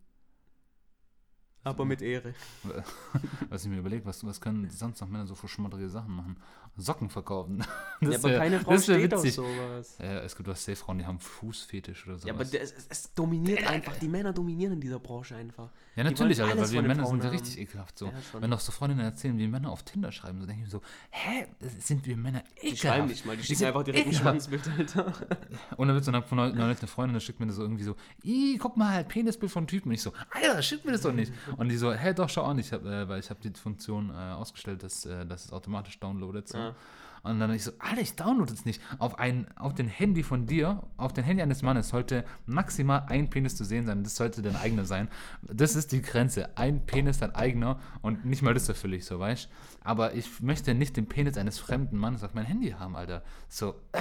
Aber mit Ehre. Was ich mir überlegt, was, was können sonst noch Männer so für schmutterige Sachen machen? Socken verkaufen. ja, aber wär- keine Frau das steht auf witzig. sowas. Ja, es gibt was safe Frauen, die haben Fußfetisch oder sowas. Ja, aber es, es, dominiert einfach, die Männer dominieren in dieser Branche einfach. Ja, Die natürlich, Alter, weil wir Männer Frauen sind ja richtig ekelhaft so. Ja. Wenn doch so Freundinnen erzählen, wie Männer auf Tinder schreiben, so denke ich mir so, hä, sind wir Männer Die ekelhaft? schreiben nicht mal, die Wir schicken einfach direkt ein. Schwanzbild, Alter. Und dann wird so eine, von neu- neulich eine Freundin, da schickt mir das so irgendwie so, Ih, guck mal, halt, Penisbild von Typen. Und ich so, Alter, schick mir das doch nicht. Und die so, hä, doch, schau an. Ich hab, äh, weil ich habe die Funktion äh, ausgestellt, dass, äh, dass es automatisch downloadet. So. Ah. Und dann ich so, Alter, ich download es nicht. Auf, ein, auf den Handy von dir, auf den Handy eines Mannes sollte maximal ein Penis zu sehen sein. Das sollte dein eigener sein. Das ist die Grenze. Ein Penis dein eigener und nicht mal das erfülle ich so, weißt Aber ich möchte nicht den Penis eines fremden Mannes auf mein Handy haben, Alter. So, äh.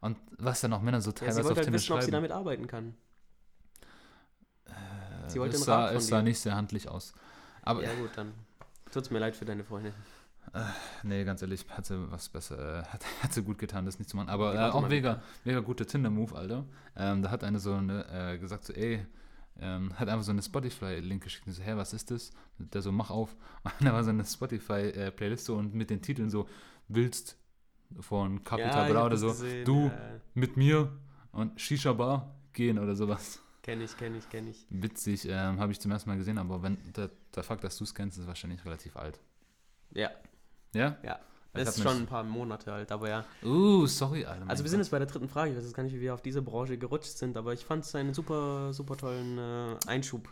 Und was dann auch Männer so Ja, teilweise sie auf wollte halt Tinder wissen, ob sie schreiben. damit arbeiten kann. Sie wollte es sah, es sah nicht sehr handlich aus. Aber Ja gut, dann tut's mir leid für deine Freundin. Nee, ganz ehrlich, hat sie was besser, äh, hat, hat sie gut getan, das nicht zu machen. Aber äh, auch mega, mega guter Tinder-Move, Alter. Ähm, da hat eine so eine, äh, gesagt, so, ey, ähm, hat einfach so eine Spotify-Link geschickt und so, hä, was ist das? Der so, mach auf. Und da war so eine Spotify-Playlist so und mit den Titeln so, willst von Capital ich Bra oder so, gesehen, du ja. mit mir und Shisha Bar gehen oder sowas. Kenn ich, kenn ich, kenn ich. Witzig, ähm, habe ich zum ersten Mal gesehen, aber wenn der, der Fakt, dass du es kennst, ist wahrscheinlich relativ alt. Ja, Ja? ja. Das ist schon ein paar Monate alt, aber ja. Uh, sorry, Alter. Also wir sind jetzt bei der dritten Frage. Ich weiß jetzt gar nicht, wie wir auf diese Branche gerutscht sind, aber ich fand es einen super, super tollen äh, Einschub.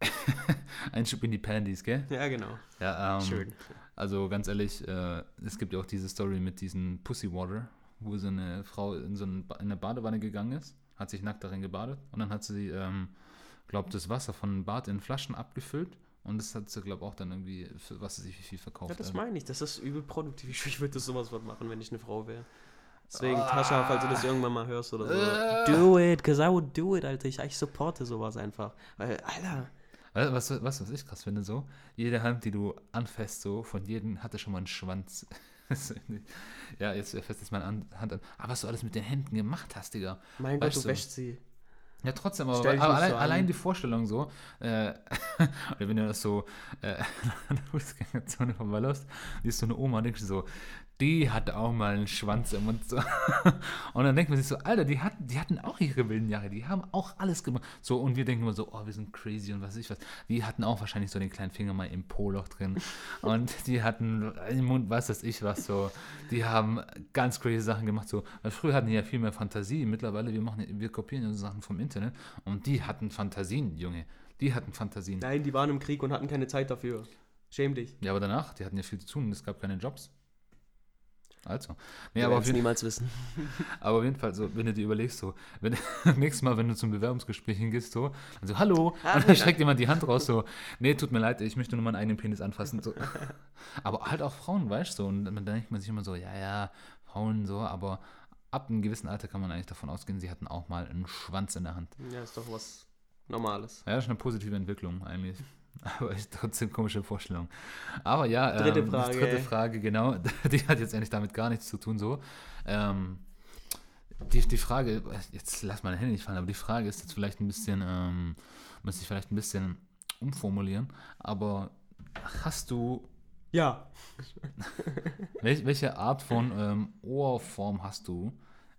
Einschub in die Pandies, gell? Ja, genau. Ja, ähm, Schön. Also ganz ehrlich, äh, es gibt ja auch diese Story mit diesem Pussy Water, wo so eine Frau in so ein eine Badewanne gegangen ist, hat sich nackt darin gebadet und dann hat sie, ähm, glaubt, das Wasser von dem Bad in Flaschen abgefüllt und das hat sie, glaube auch dann irgendwie, für was sie sich wie viel verkauft. Ja, das meine ich. Das ist übel produktiv. Ich, ich würde das sowas was machen, wenn ich eine Frau wäre. Deswegen, Tascha, falls du das irgendwann mal hörst oder so. Äh. Do it, cause I would do it, Alter. Ich, ich supporte sowas einfach. Weil, Alter, Weißt du, was, was, was ich krass finde, so? Jede Hand, die du anfasst, so, von jedem hatte schon mal einen Schwanz. ja, jetzt fässt jetzt meine An- Hand an. Aber was du alles mit den Händen gemacht hast, Digga. mein Gott, Weißt du du, wäschst sie. Ja, trotzdem, aber, aber nicht allein, so allein die Vorstellung so, äh, oder wenn du das so äh, Fußgängerzone vorbeiläufst, die ist so eine Oma, denkst du so, die hat auch mal einen Schwanz im Mund. So. Und dann denkt man sich so, Alter, die hatten, die hatten auch ihre wilden Jahre, die haben auch alles gemacht. So, und wir denken immer so, oh, wir sind crazy und was weiß ich was. Die hatten auch wahrscheinlich so den kleinen Finger mal im Po-Loch drin. und die hatten im Mund, was weiß ich was, so. Die haben ganz crazy Sachen gemacht, so. Weil früher hatten die ja viel mehr Fantasie. Mittlerweile, wir machen, wir kopieren so Sachen vom Internet. Und die hatten Fantasien, Junge. Die hatten Fantasien. Nein, die waren im Krieg und hatten keine Zeit dafür. Schäm dich. Ja, aber danach, die hatten ja viel zu tun es gab keine Jobs. Also. Nee, aber auf, jeden, niemals wissen. aber auf jeden Fall, so, wenn du dir überlegst, so, wenn nächstes Mal, wenn du zum Bewerbungsgespräch hingehst, so, dann so, hallo, und dann streckt jemand die Hand raus, so, nee, tut mir leid, ich möchte nur meinen eigenen Penis anfassen. So. Aber halt auch Frauen, weißt du, so, und dann denkt man sich immer so, ja, ja, Frauen so, aber ab einem gewissen Alter kann man eigentlich davon ausgehen, sie hatten auch mal einen Schwanz in der Hand. Ja, ist doch was Normales. Ja, das ist eine positive Entwicklung eigentlich. Aber ist trotzdem komische Vorstellung. Aber ja, Dritte ähm, Frage. Dritte Frage, genau. Die hat jetzt eigentlich damit gar nichts zu tun, so. Ähm, die, die Frage, jetzt lass mal Hände nicht fallen, aber die Frage ist jetzt vielleicht ein bisschen, ähm, muss ich vielleicht ein bisschen umformulieren, aber hast du, Ja. welch, welche Art von ähm, Ohrform hast du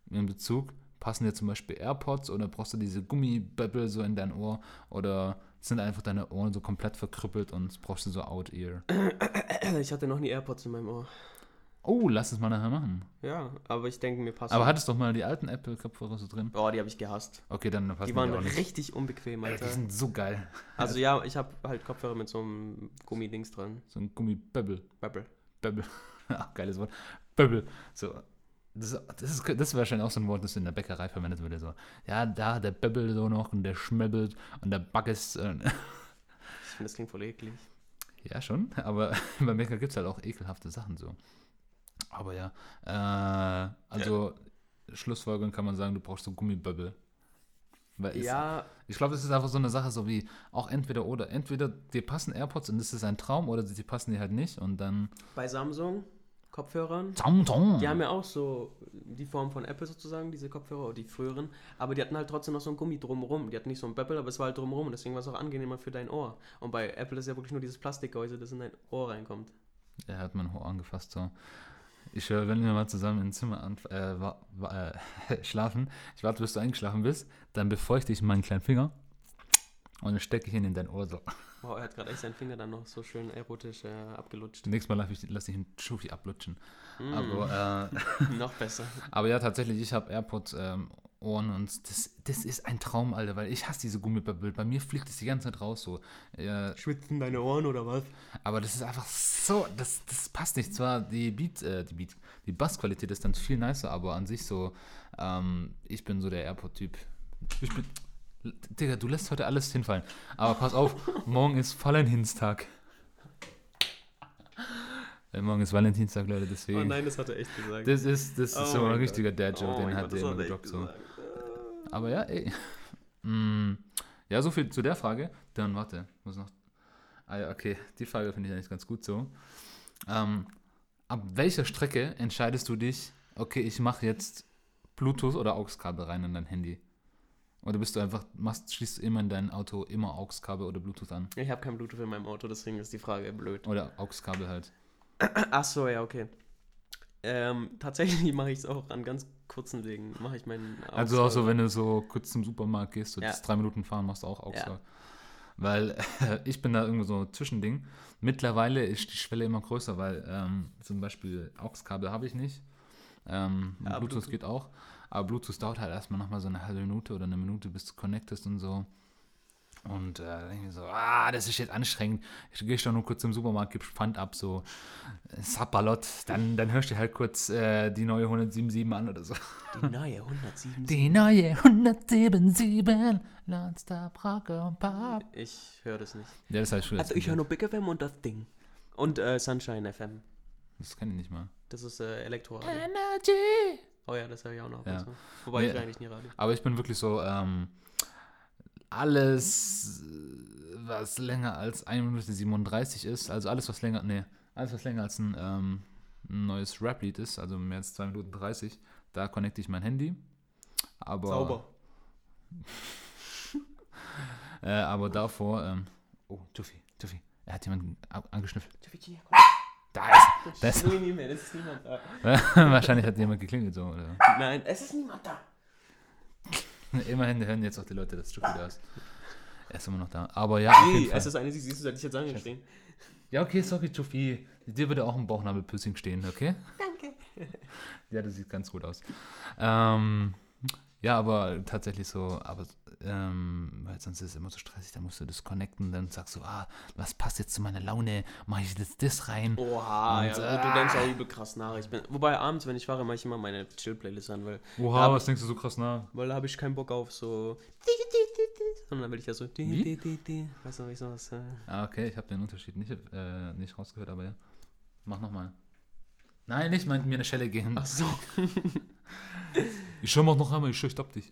in Bezug? Passen dir zum Beispiel AirPods oder brauchst du diese Gummibäbbel so in dein Ohr oder sind einfach deine Ohren so komplett verkrüppelt und brauchst du so Out-Ear? Ich hatte noch nie AirPods in meinem Ohr. Oh, lass es mal nachher machen. Ja, aber ich denke, mir passt. Aber hattest doch mal die alten Apple-Kopfhörer so drin? Oh, die habe ich gehasst. Okay, dann passen Die waren auch nicht. richtig unbequem, Alter, Alter. die sind so geil. Also ja, ich habe halt Kopfhörer mit so einem Gummidings dran. So ein Gummibäbbel. Bubble. Bäbbel. Ach, geiles Wort. Bäbbel. So. Das, das, ist, das ist wahrscheinlich auch so ein Wort, das in der Bäckerei verwendet würde. So, ja, da, der Bäbbel so noch und der schmebbelt und der Backes. Äh, Ich finde, das klingt voll eklig. ja, schon, aber beim Bäcker gibt es halt auch ekelhafte Sachen so. Aber ja, äh, also Schlussfolgerung kann man sagen, du brauchst so Gummibäbbel. Weil es- Ja, Ich glaube, das ist einfach so eine Sache, so wie auch entweder oder. Entweder dir passen AirPods und das ist ein Traum oder die passen dir halt nicht und dann. bei Samsung Kopfhörern. Zam, zam. Die haben ja auch so die Form von Apple sozusagen, diese Kopfhörer, oder die früheren. Aber die hatten halt trotzdem noch so ein Gummi drumherum. Die hatten nicht so ein Beppel, aber es war halt drumherum. Und deswegen war es auch angenehmer für dein Ohr. Und bei Apple ist ja wirklich nur dieses Plastikgehäuse, das in dein Ohr reinkommt. Er hat mein Ohr angefasst. So. Ich höre, wenn wir mal zusammen im Zimmer äh, äh, schlafen, ich warte, bis du eingeschlafen bist, dann befeuchte ich meinen kleinen Finger und dann stecke ich ihn in dein Ohr so. Wow, er hat gerade echt seinen Finger dann noch so schön erotisch äh, abgelutscht. Nächstes Mal lasse ich, lass ich ihn Schufi ablutschen. Mm, Aber, äh, noch besser. aber ja, tatsächlich, ich habe AirPods ähm, Ohren und das, das ist ein Traum, Alter, weil ich hasse diese Gummibäbbel. Bei mir fliegt es die ganze Zeit raus so. Äh, Schwitzen deine Ohren oder was? Aber das ist einfach so, das, das passt nicht. Zwar die Beat, äh, die Beat, die Bassqualität ist dann viel nicer, aber an sich so, ähm, ich bin so der AirPod-Typ. Ich bin, Digga, du lässt heute alles hinfallen. Aber pass auf, morgen ist Valentinstag. Äh, morgen ist Valentinstag, Leute, Oh deswegen. nein, das hat er echt gesagt. das ist, das ist Oh so ein richtiger Dad-Joke, Oh den hat Gott, der immer er gedroppt. So. Aber ja, ey. Mm, ja, so viel zu der Frage. Dann warte, muss noch. Ah ja, okay, die Frage finde ich eigentlich ganz gut so. Ähm, ab welcher Strecke entscheidest du dich, okay, ich mache jetzt Bluetooth oder AUX-Kabel rein in dein Handy? Oder bist du einfach, machst, schließt du immer in dein Auto immer AUX-Kabel oder Bluetooth an? Ich habe kein Bluetooth in meinem Auto, deswegen ist die Frage blöd. Oder AUX-Kabel halt. Ach so, ja, okay. Ähm, tatsächlich mache ich es auch an ganz kurzen Wegen. Mache ich meinen Also auch so, wenn du so kurz zum Supermarkt gehst, so Ja. das drei Minuten fahren, machst du auch AUX. Ja. Weil ich bin da irgendwo so ein Zwischending. Mittlerweile ist die Schwelle immer größer, weil ähm, zum Beispiel AUX-Kabel habe ich nicht. Ähm, Ja, Bluetooth, Bluetooth. geht auch. Aber Bluetooth dauert halt erstmal nochmal so eine halbe Minute oder eine Minute, bis du connectest und so. Und äh, dann denke ich mir so, ah, das ist jetzt anstrengend. Ich gehe schon nur kurz zum Supermarkt, gib Pfand ab, so äh, Sapperlot. Dann, dann hörst du halt kurz äh, die neue 177 an oder so. Die neue 107. Die neue 177 Nonstop Rock und Pop. Ich höre das nicht. Ja, das heißt schon. Also ich höre nur Big FM und das Ding. Und äh, Sunshine FM. Das kenne ich nicht mal. Das ist äh, Elektroradio. Energy. Oh ja, das höre ich auch noch. Ja. zu. Wobei Nee. ich eigentlich nie Radio. Aber ich bin wirklich so, ähm, alles, was länger als 1 Minute 37 ist, also alles, was länger, nee, alles, was länger als ein, ähm, ein neues Rap-Lied ist, also mehr als 2 Minuten 30, da connecte ich mein Handy. Aber, Sauber. Äh, aber davor, ähm, oh, Tuffy, Tuffy, er hat jemanden angeschnüffelt. Da ist, Das das- ist nie mehr, es ist niemand da. wahrscheinlich hat jemand geklingelt so, oder? Nein, es ist niemand da. Immerhin hören jetzt auch die Leute, dass Tuffy da ist. Er ist immer noch da. Aber ja, Nee, es ist eine, siehst du, hätte ich jetzt angestehen. Ja, okay, sorry, Tuffy. Dir würde auch ein Bauchnabelpiercing stehen, okay? Danke. Ja, das sieht ganz gut aus. Ähm, Ja, aber tatsächlich so, aber ähm, weil sonst ist es immer so stressig, da musst du das connecten, dann sagst du, ah, was passt jetzt zu meiner Laune, mache ich das, das rein. Oha, Und, ja, äh, du denkst auch übel krass nach. Ich bin, wobei abends, wenn ich fahre, mache ich immer meine Chill-Playlist an, weil, Oha, was denkst du so krass nach? weil da habe ich keinen Bock auf so. Sondern dann will ich ja so. Wie? Weißt du, ich sowas. Äh, Ah, okay, ich habe den Unterschied nicht, äh, nicht rausgehört, aber ja. Mach nochmal. Nein, nicht mal mir eine Schelle gehen. ach so. Ich schau mal noch einmal, ich schau, ich stopp dich.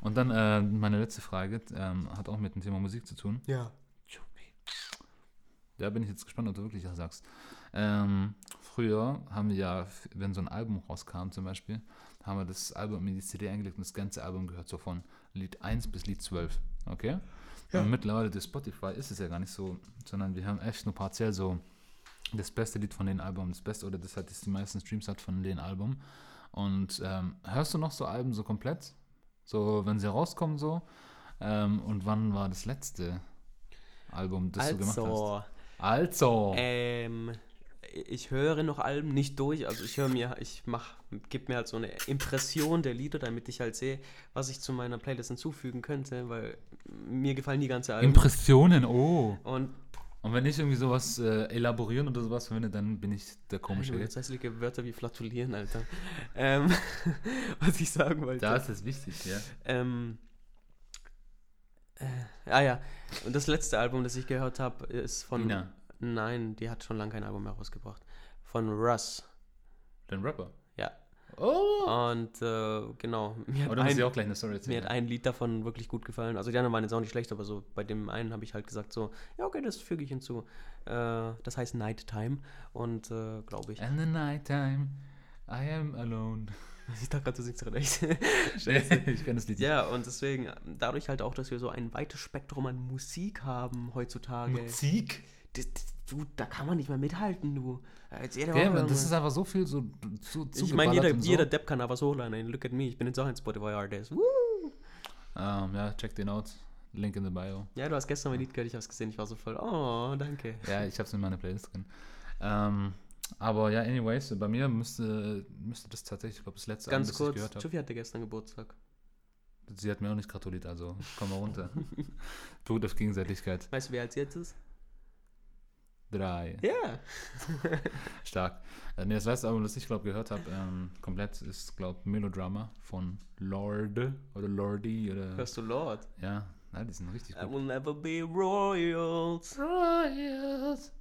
Und dann äh, meine letzte Frage, ähm, hat auch mit dem Thema Musik zu tun. Ja. Da bin ich jetzt gespannt, ob du wirklich das sagst. Ähm, früher haben wir ja, wenn so ein Album rauskam zum Beispiel, haben wir das Album in die CD eingelegt und das ganze Album gehört so von Lied 1 bis Lied 12. Okay? Und mittlerweile durch Spotify ist es ja gar nicht so, sondern wir haben echt nur partiell so das beste Lied von den Album, das beste oder das hat das die meisten Streams hat von den Album. Und ähm, hörst du noch so Alben so komplett? So, wenn sie rauskommen so? Ähm, und wann war das letzte Album, das du gemacht hast? Also, Also. ähm, ich höre noch Alben nicht durch, also ich höre mir, ich mach, gebe mir halt so eine Impression der Lieder, damit ich halt sehe, was ich zu meiner Playlist hinzufügen könnte, weil mir gefallen die ganze Alben. Impressionen, oh. und Und wenn ich irgendwie sowas äh, elaborieren oder sowas verwende, dann bin ich der komische. Alter, jetzt hässliche Wörter wie flatulieren, Alter. ähm, was ich sagen wollte. Da ist es wichtig, ja. Ähm, äh, ah ja, und das letzte Album, das ich gehört habe, ist von. Ina, Nein, die hat schon lange kein Album mehr rausgebracht. Von Russ. den Rapper. Oh. Und äh, genau. Mir hat, muss ich ein, auch gleich eine Story mir erzählen? hat ein Lied davon wirklich gut gefallen. Also die anderen waren jetzt auch nicht schlecht, aber so bei dem einen habe ich halt gesagt so, ja okay, das füge ich hinzu. Äh, das heißt Nighttime und äh, glaube ich. And the nighttime, I am alone. Ich dachte gerade, du singst gerade echt. ich kenne das Lied. Ja, und deswegen, dadurch halt auch, dass wir so ein weites Spektrum an Musik haben heutzutage. Musik? Das, du, da kann man nicht mehr mithalten, du. Jetzt jede Ja, aber das ist einfach so viel so zu, ich meine, jeder, so. jeder Depp kann da was hochladen. Look at me, ich bin jetzt auch ein Spotify-Artist. Ähm, ja, check den out. Link in the Bio. Ja, du hast gestern mein Lied gehört, ich habe es gesehen, ich war so voll, oh, danke. Ja, ich habe es in meiner Playlist drin. Ähm, aber ja, anyways, bei mir müsste, müsste das tatsächlich, ich glaube, das letzte Ganz das kurz, ich gehört habe. Chufi hatte gestern Geburtstag. Sie hat mir auch nicht gratuliert, also komm mal runter. Beruht auf Gegenseitigkeit. Weißt du, wer als jetzt ist? Drei. Ja. Stark. Äh, nee, das letzte Album, das ich glaube gehört habe, ähm, komplett ist, glaube Melodrama von Lord oder Lordi oder. Hörst du Lord? Ja, na, die sind richtig I gut. will never be royals. Royals.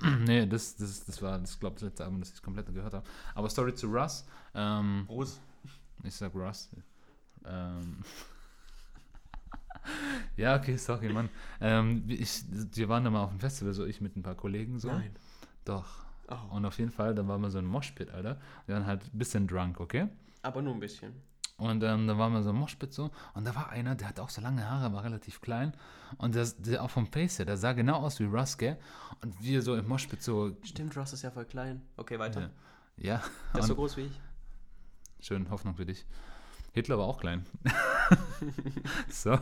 nee, das, das, das war, das glaube das letzte Album, das ich komplett gehört habe. Aber Story zu Russ. Ähm, Groß. ich sag Russ. Ähm, ja, okay, sorry, Mann. Ähm, ich, wir waren da mal auf dem Festival, so ich mit ein paar Kollegen so. Nein. Doch. Oh. Und auf jeden Fall, da waren wir so ein Moshpit, Alter. Wir waren halt ein bisschen drunk, okay? Aber nur ein bisschen. Und ähm, da waren wir so ein Moshpit so. Und da war einer, der hatte auch so lange Haare, war relativ klein. Und der, der auch vom Face her, der sah genau aus wie Russ, gell? Und wir so im Moshpit so. Stimmt, Ross ist ja voll klein. Okay, weiter. Ja. ja. Der ist so groß wie ich. schön, Hoffnung für dich. Hitler war auch klein. so.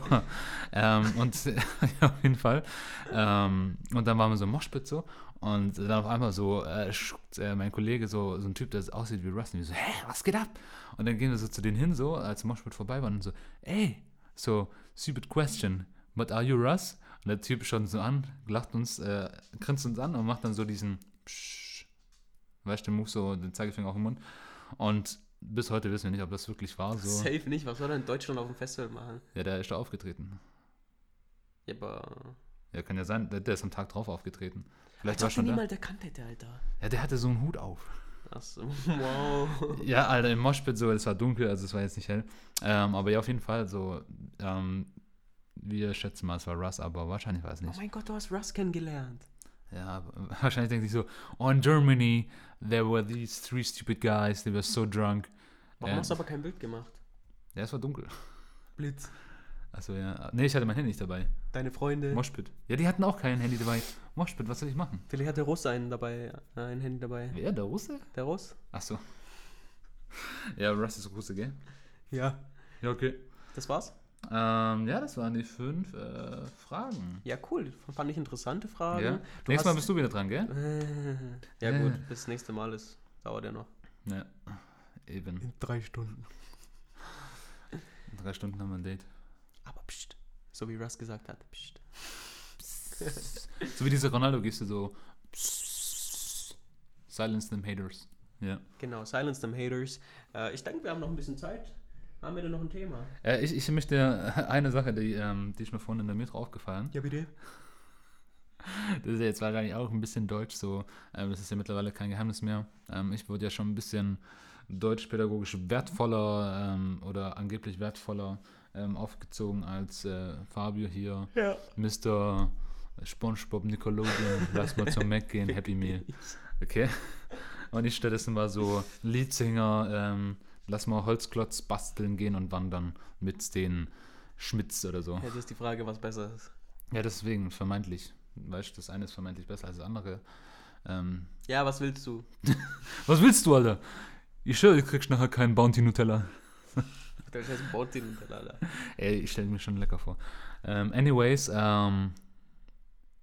Ähm, und auf jeden Fall. Ähm, und dann waren wir so im Moshpit so. Und dann auf einmal so, äh, äh, mein Kollege, so, so ein Typ, der aussieht wie Russ. Und wir so, hä, was geht ab? Und dann gehen wir so zu denen hin, so, als Moshpit vorbei waren und so, ey, so, stupid question, but are you Russ? Und der Typ schaut uns so an, lacht uns, äh, grinst uns an und macht dann so diesen, Psch, weißt du, den Move, so den Zeigefinger auf den Mund. Und bis heute wissen wir nicht, ob das wirklich war. So. Safe nicht. Was soll er in Deutschland auf dem Festival machen? Ja, der ist da aufgetreten. Ja, aber. Ja, kann ja sein, der, der ist am Tag drauf aufgetreten. Vielleicht Als war schon da. niemand erkannt hätte, Alter. Ja, der hatte so einen Hut auf. Achso, wow. Ja, Alter, im Moshpit so, es war dunkel, also es war jetzt nicht hell. Ähm, aber ja, auf jeden Fall so, ähm, wir schätzen mal, es war Russ, aber wahrscheinlich war es Oh nicht. mein Gott, du hast Russ kennengelernt. Ja, wahrscheinlich denkt sich so, oh, in Germany, there were these three stupid guys, they were so drunk. Warum Ja. hast du aber kein Bild gemacht? Ja, es war dunkel. Blitz. Also ja, nee, ich hatte mein Handy nicht dabei. Deine Freunde. Moshpit. Ja, die hatten auch kein Handy dabei. Moshpit, was soll ich machen? Vielleicht hat der Russ einen dabei, äh, ein Handy dabei. Wer, der Russe? Der Russ? Ach so. Ja, Russ ist Russe, gell? Ja. Ja, okay. Das war's? Ähm, ja, das waren die fünf äh, Fragen. Ja, cool. Fand ich interessante Fragen. Ja. Nächstes Mal bist du wieder dran, gell? Ja, gut. Bis das nächste Mal ist. Dauert ja noch. Ja. Eben. drei Stunden. Drei Stunden haben wir ein Date. Aber pst, so wie Russ gesagt hat. Pst. So wie diese Ronaldo-Geste, so. Silence them haters. Ja. Genau, silence them haters. Äh, ich denke, wir haben noch ein bisschen Zeit. Haben wir denn noch ein Thema? Äh, ich, ich möchte eine Sache, die, ähm, die ist mir vorhin in der Metro aufgefallen. Ja, bitte. Das ist ja jetzt wahrscheinlich auch ein bisschen deutsch, so. Ähm, das ist ja mittlerweile kein Geheimnis mehr. Ähm, ich wurde ja schon ein bisschen deutschpädagogisch wertvoller ähm, oder angeblich wertvoller ähm, aufgezogen als äh, Fabio hier. Ja. Mr. SpongeBob Nickelodeon, lass mal zum Mac gehen, Happy Meal. Okay? Und ich stattdessen war so Leadsinger, ähm, lass mal Holzklotz basteln gehen und wandern mit den Schmitz oder so. Jetzt ist die Frage, was besser ist. Ja, deswegen, vermeintlich. Weißt du, das eine ist vermeintlich besser als das andere. Ähm, Ja, was willst du? was willst du, Alter? Ich schwöre, du kriegst nachher keinen Bounty Nutella. Der heißt Bounty Nutella. Ey, ich stelle mir schon lecker vor. Ähm, anyways, ähm,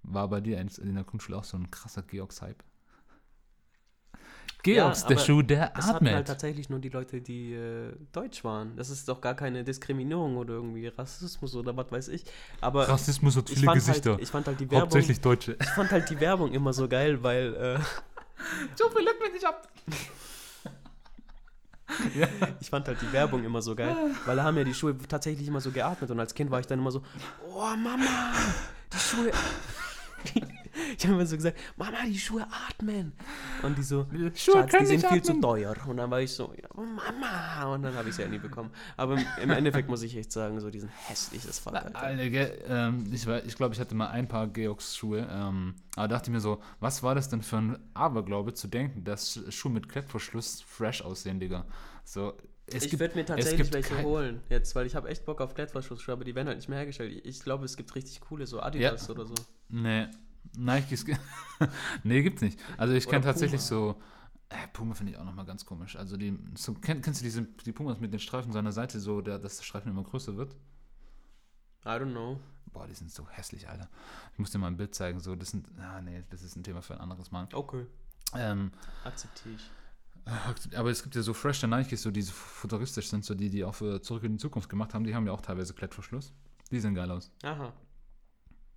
war bei dir in der Grundschule auch so ein krasser Georgs-Hype? Georgs, Ja, der Schuh, der Das halt atmet. tatsächlich nur die Leute, die äh, deutsch waren. Das ist doch gar keine Diskriminierung oder irgendwie Rassismus oder was weiß ich. Aber Rassismus hat ich viele Gesichter. halt, ich fand halt die Werbung. Hauptsächlich Deutsche. Ich fand halt die Werbung immer so geil, weil äh, so viel leck mich nicht ab. ich fand halt die Werbung immer so geil, weil da haben ja die Schuhe tatsächlich immer so geatmet und als Kind war ich dann immer so, oh Mama, die Schuhe. ich habe immer so gesagt, Mama, die Schuhe atmen. Und die so, Schuhe Schatz, die sind viel atmen. zu teuer. Und dann war ich so, ja, Mama. Und dann habe ich sie ja nie bekommen. Aber im, Endeffekt muss ich echt sagen, so diesen hässliches gell, ähm, ich glaube, ich, glaub, ich hatte mal ein paar Georgs-Schuhe, ähm, aber dachte mir so, was war das denn für ein Aberglaube zu denken, dass Schuhe mit Klettverschluss fresh aussehen, Digga. So, es ich würde mir tatsächlich welche holen jetzt, weil ich habe echt Bock auf Klettverschlussschuhe, aber die werden halt nicht mehr hergestellt. Ich, glaube, es gibt richtig coole, so Adidas oder so. Nee, Nike ist. ge- nee, gibt's nicht. Also ich kenne tatsächlich so. Äh, Puma finde ich auch nochmal ganz komisch. Also die. So, kenn, kennst du diese die Pumas mit den Streifen seiner Seite, so der, dass der Streifen immer größer wird? I don't know. Boah, die sind so hässlich, Alter. Ich muss dir mal ein Bild zeigen. So, das sind. Ah, nee, das ist ein Thema für ein anderes Mal. Okay. Ähm, Akzeptiere ich. Aber es gibt ja so fresh Nikes, so die so futuristisch sind, so die, die auch für Zurück in die Zukunft gemacht haben, die haben ja auch teilweise Klettverschluss. Die sehen geil aus. Aha.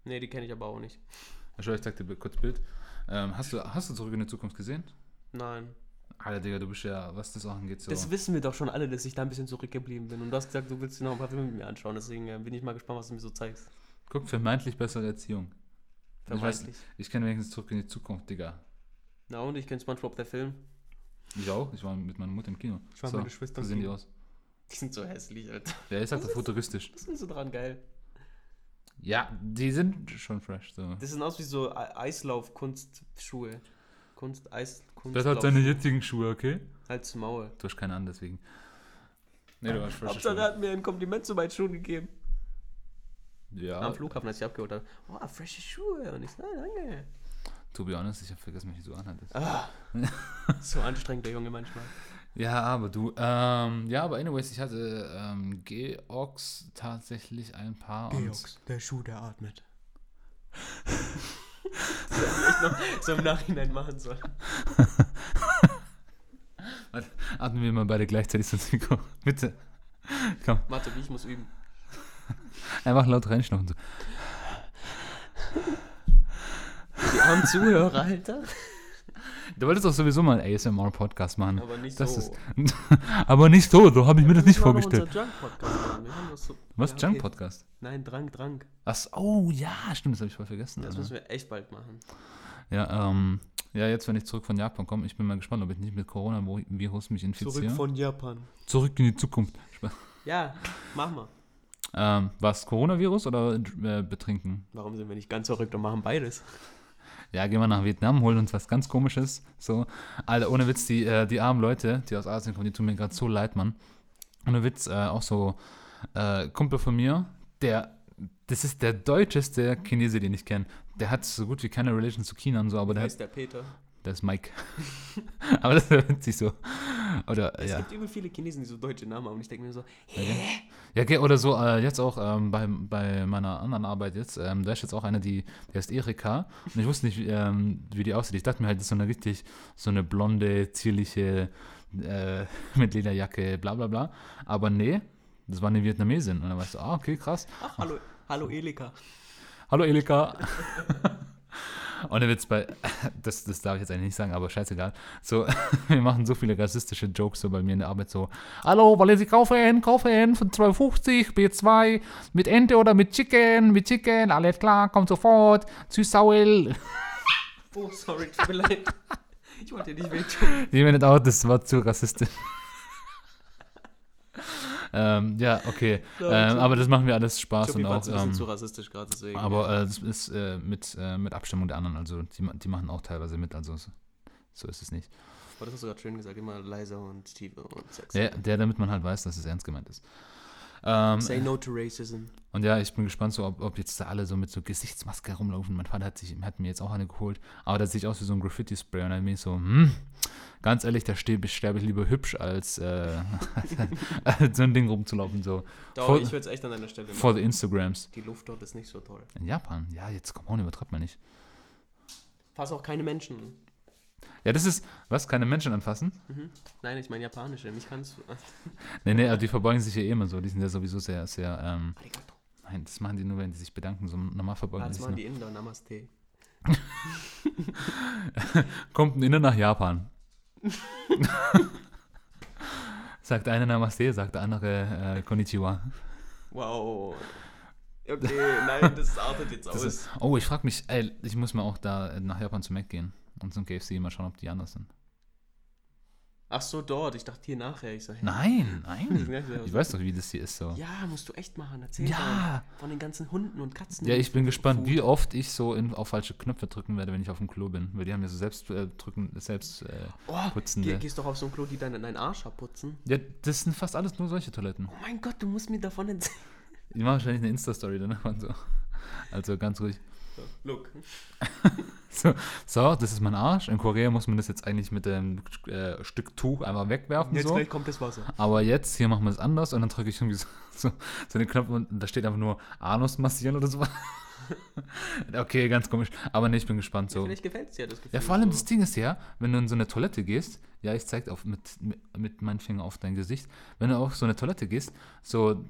Nee, die kenne ich aber auch nicht. Schau, ich zeig dir kurz Bild. Ähm, hast, du, hast du Zurück in die Zukunft gesehen? Nein. Alter, Digga, du bist ja, was das auch angeht, so. Das wissen wir doch schon alle, dass ich da ein bisschen zurückgeblieben bin. Und du hast gesagt, du willst dir noch ein paar Filme mit mir anschauen. Deswegen äh, bin ich mal gespannt, was du mir so zeigst. Guck, vermeintlich bessere Erziehung. Ich, weiß, Vermeintlich. ich kenne wenigstens zurück in die Zukunft, Digga. Na und ich kenne SpongeBob, der Film. Ich auch. Ich war mit meiner Mutter im Kino. Ich war mit meiner Schwester So sehen die aus. Die sind so hässlich, Alter. Ja, ich sag doch futuristisch. Was findest du dran geil? Ja, die sind schon fresh. So. Das sind aus wie so E- Eislauf-Kunstschuhe. Kunst, Eis, Kunst. Das hat seine jetzigen Schuhe, okay? Halt's Maul. Du hast keine an, deswegen. Nee, du hast fresh Hauptsache, er hat mir ein Kompliment zu meinen Schuhen gegeben. Ja, Am Flughafen, als ich abgeholt habe. Oh, frische Schuhe. Und ich so, ah, danke. To be honest, ich habe vergessen, welche du anhattest. Ah, so anstrengend, der Junge manchmal. Ja, aber du, ähm, ja, aber anyways, ich hatte ähm, Georgs tatsächlich ein paar. und- der Schuh, der atmet. das noch so im Nachhinein machen sollen. Atmen wir mal beide gleichzeitig so ins Mikro. Bitte. Komm, Warte, wie ich muss üben. einfach laut reinschnaufen. So. Die armen Zuhörer, Alter. Du wolltest doch sowieso mal einen ASMR-Podcast machen. Aber nicht Das so. ist, aber nicht so, so habe ich mir das nicht vorgestellt. das so, Was? Ja, okay. Junk-Podcast? Nein, Drang, Drang. Ach, oh ja, stimmt, das habe ich voll vergessen. Das Alter. müssen wir echt bald machen. Ja, ähm, ja, jetzt, wenn ich zurück von Japan komme, ich bin mal gespannt, ob ich nicht mit Coronavirus mich infiziere. Japan. Zurück in die Zukunft. Ja, machen wir. Ähm, was, Coronavirus oder äh, Betrinken? Warum sind wir nicht ganz verrückt und machen beides? Ja, gehen wir nach Vietnam, holen uns was ganz komisches. So, Alter, ohne Witz, die, äh, die armen Leute, die aus Asien kommen, die tun mir gerade so leid, Mann. Ohne Witz, äh, auch so äh, Kumpel von mir, der, das ist der deutscheste Chinese, den ich kenne. Der hat so gut wie keine Relation zu China und so, aber der, ist der Peter. der ist Mike. aber das ist witzig so. Oder, Es ja. gibt übel viele Chinesen, die so deutsche Namen haben. Und ich denke mir so, Ja, okay, oder so, äh, jetzt auch ähm, bei, bei meiner anderen Arbeit jetzt, ähm, da ist jetzt auch eine, die, die heißt Erika. Und ich wusste nicht, wie, ähm, wie die aussieht. Ich dachte mir halt, das ist so eine richtig, so eine blonde, zierliche, äh, mit Lederjacke, bla bla bla. Aber nee, das war eine Vietnamesin. Und dann weißt du, ah, okay, krass. Ach, hallo, hallo Elika. Hallo Elika. Und der Witz bei, das, das darf ich jetzt eigentlich nicht sagen, aber scheißegal. So, wir machen so viele rassistische Jokes so bei mir in der Arbeit so. Hallo, wollen Sie kaufen? Kaufen von 2,50, B2, mit Ente oder mit Chicken, mit Chicken, alles klar, kommt sofort. Tschüss, Saul. Oh, sorry, tut mir leid. Ich wollte dir nicht wehtun. Ich meine auch, das war zu rassistisch. Ähm, ja, okay. Ja, ähm, aber das machen wir alles Spaß Chobi und war auch. ein bisschen Ähm, zu rassistisch gerade, deswegen. aber äh, das ist äh, mit, äh, mit Abstimmung der anderen, also die, die machen auch teilweise mit, also so, ist es nicht. Aber das hast du gerade schön gesagt, immer leiser und tiefer und sexy. Der, der, damit man halt weiß, dass es ernst gemeint ist. Ähm, Say no to racism. und ja, ich bin gespannt, so, ob, ob jetzt da alle so mit so Gesichtsmaske herumlaufen. Mein Vater hat, sich, hat mir jetzt auch eine geholt, aber das sieht aus wie so ein Graffiti-Spray. Und dann bin ich so, hm, ganz ehrlich, da ste- sterbe ich lieber hübsch, als, äh, so ein Ding rumzulaufen, so Doch, Voll- ich würde es echt an deiner Stelle vor machen. the Instagrams. Die Luft dort ist nicht so toll. In Japan, ja, jetzt komm on, übertreibt man nicht. Fass auch keine Menschen. Ja, das ist, was, keine Menschen anfassen? Mhm. Nein, ich meine japanische. Mich kannst du. Nee, nee, aber die verbeugen sich ja eh immer so. Die sind ja sowieso sehr, sehr, ähm, Arigato. nein, das machen die nur, wenn die sich bedanken. So normal verbeugen Ah, die Das sich machen die Inder. Namaste. Kommt ein Inder nach Japan. sagt einer Namaste, sagt der andere äh, Konnichiwa. Wow. Okay, nein, das artet jetzt Das aus. ist, oh, ich frage mich, ey, ich muss mal auch da äh, nach Japan zu Mac gehen und zum KFC mal schauen, ob die anders sind. Ach so, dort. Ich dachte hier nachher. Ich so, hä? Nein, nein. Ich weiß doch, wie das hier ist so. Ja, musst du echt machen. Erzähl Ja. doch von den ganzen Hunden und Katzen. Ja, ich bin gespannt, Food. wie oft ich so in, auf falsche Knöpfe drücken werde, wenn ich auf dem Klo bin. Weil die haben ja so selbst äh, drücken, selbst äh, Oh, putzende. geh, gehst doch auf so ein Klo, die deinen, deinen Arsch abputzen. Ja, das sind fast alles nur solche Toiletten. Oh mein Gott, du musst mir davon erzählen. Die machen wahrscheinlich eine Insta-Story danach und so. Also ganz ruhig. So, look. So, so, das ist mein Arsch. In Korea muss man das jetzt eigentlich mit dem äh, Stück Tuch einfach wegwerfen. Jetzt so. gleich kommt das Wasser. Aber jetzt, hier machen wir es anders und dann drücke ich irgendwie so, so, so den Knopf und da steht einfach nur Anus massieren oder so. okay, ganz komisch. Aber nee, ich bin gespannt. So. Vielleicht gefällt es dir das Gefühl. Ja, vor allem so. das Ding ist ja, wenn du in so eine Toilette gehst, ja, ich zeig auf mit, mit, mit meinem Finger auf dein Gesicht, wenn du auf so eine Toilette gehst, so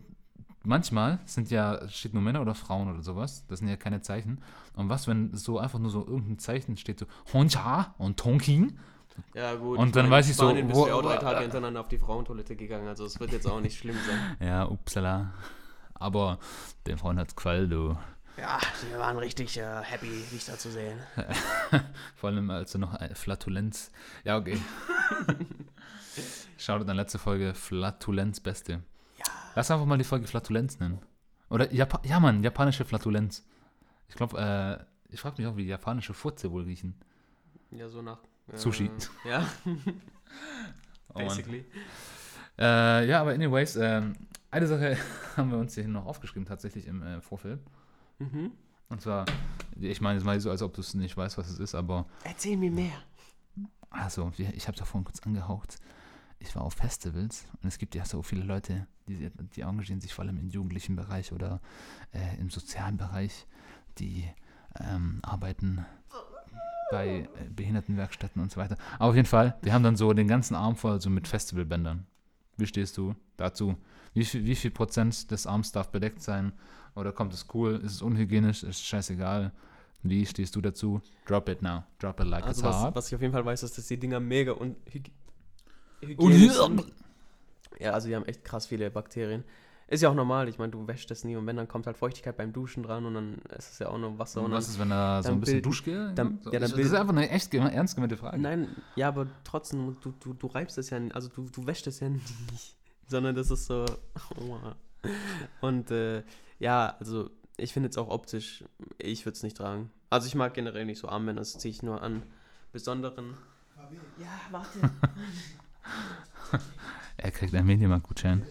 manchmal sind ja, steht nur Männer oder Frauen oder sowas, das sind ja keine Zeichen. Und was, wenn so einfach nur so irgendein Zeichen steht, so Honcha und Tonking? Ja, gut. Und dann meine, weiß ich so, Spanien bist wo- du ja auch drei Tage hintereinander auf die Frauentoilette gegangen, also es wird jetzt auch nicht schlimm sein. Ja, upsala. Aber den Frauen hat's gefallen, du. Ja, wir waren richtig äh, happy, dich da zu sehen. Vor allem als du noch äh, Flatulenz. Ja, okay. Schaut an letzte Folge Flatulenz Beste. Ja. Lass einfach mal die Folge Flatulenz nennen. Oder Japa ja, Mann, japanische Flatulenz. Ich glaube, äh, ich frage mich auch, wie japanische Furze wohl riechen. Ja, so nach. Äh, Sushi. Ja, Oh, basically. Äh, ja, aber anyways, ähm, eine Sache haben wir uns hier noch aufgeschrieben, tatsächlich im äh, Vorfeld. Mhm. Und zwar, ich meine, es mal so, als ob du es nicht weißt, was es ist, aber Erzähl mir mehr. Also, ich habe da vorhin kurz angehaucht. Ich war auf Festivals und es gibt ja so viele Leute, die, die engagieren sich vor allem im jugendlichen Bereich oder äh, im sozialen Bereich, die ähm, arbeiten bei äh, Behindertenwerkstätten und so weiter. Aber auf jeden Fall, wir haben dann so den ganzen Arm voll so mit Festivalbändern. Wie stehst du dazu? Wie viel, wie viel Prozent des Arms darf bedeckt sein? Oder kommt es cool? Ist es unhygienisch? Ist es scheißegal? Wie stehst du dazu? Drop it now. Drop it like Also it's was, hot. was ich auf jeden Fall weiß, ist, dass die Dinger mega un hyg Und hygienisch sind. Ja, also die haben echt krass viele Bakterien. Ist ja auch normal, ich meine, du wäschst das nie und wenn, dann kommt halt Feuchtigkeit beim Duschen dran und dann ist es ja auch nur Wasser. Und was ist, wenn da so ein bisschen Duschgel? dann- so, ja, dann das ist einfach eine echt ernst gemeinte Frage. Nein, ja, aber trotzdem, du, du, du reibst es ja, n- also du, du wäschst es ja nicht, sondern das ist so. Aua. Und äh, ja, also ich finde jetzt auch optisch, ich würde es nicht tragen. Also ich mag generell nicht so Armbänder, das ziehe ich nur an besonderen. Ja, warte. Er kriegt einen Mediamarkt-Gutschein.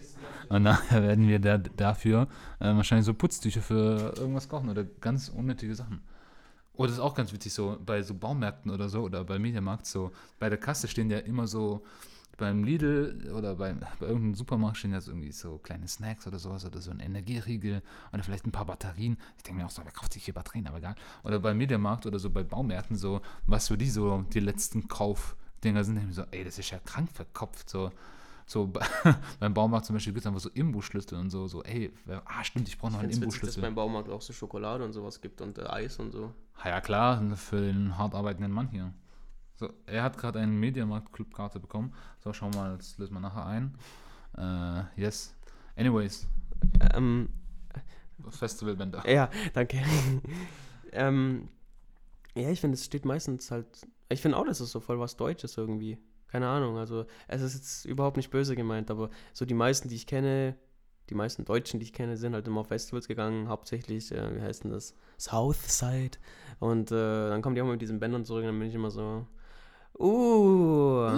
Und nachher werden wir da, dafür äh, wahrscheinlich so Putztücher für irgendwas kaufen oder ganz unnötige Sachen. Oder das ist auch ganz witzig, so bei so Baumärkten oder so oder bei Mediamarkt so, bei der Kasse stehen ja immer so, beim Lidl oder bei, bei irgendeinem Supermarkt stehen ja so irgendwie so kleine Snacks oder sowas oder so ein Energieriegel oder vielleicht ein paar Batterien. Ich denke mir auch so, wer kauft sich hier Batterien, aber egal. Oder beim Mediamarkt oder so bei Baumärkten so, was für die so die letzten Kaufdinger sind, denke ich mir so, ey, das ist ja krank verkopft, so So bei- beim Baumarkt zum Beispiel gibt es einfach so Imbusschlüssel und so, so, ey, ah, stimmt, ich brauche noch einen Ich es witzig, dass es Imbusschlüssel. beim Baumarkt auch so Schokolade und sowas gibt und äh, Eis und so. Ah, ja, klar, für den hart arbeitenden Mann hier. So, er hat gerade eine Mediamarkt-Clubkarte bekommen. So, schauen wir mal, das lösen wir nachher ein. Äh, yes. Anyways, Ähm, Festivalbänder. ja, danke. ähm, ja, ich finde, es steht meistens halt. Ich finde auch, das ist so voll was Deutsches irgendwie. Keine Ahnung. Also, es ist jetzt überhaupt nicht böse gemeint, aber so die meisten, die ich kenne, die meisten Deutschen, die ich kenne, sind halt immer auf Festivals gegangen, hauptsächlich, äh, wie heißt denn das? Southside. Und äh, dann kommen die auch mal mit diesen Bändern zurück und dann bin ich immer so, uh,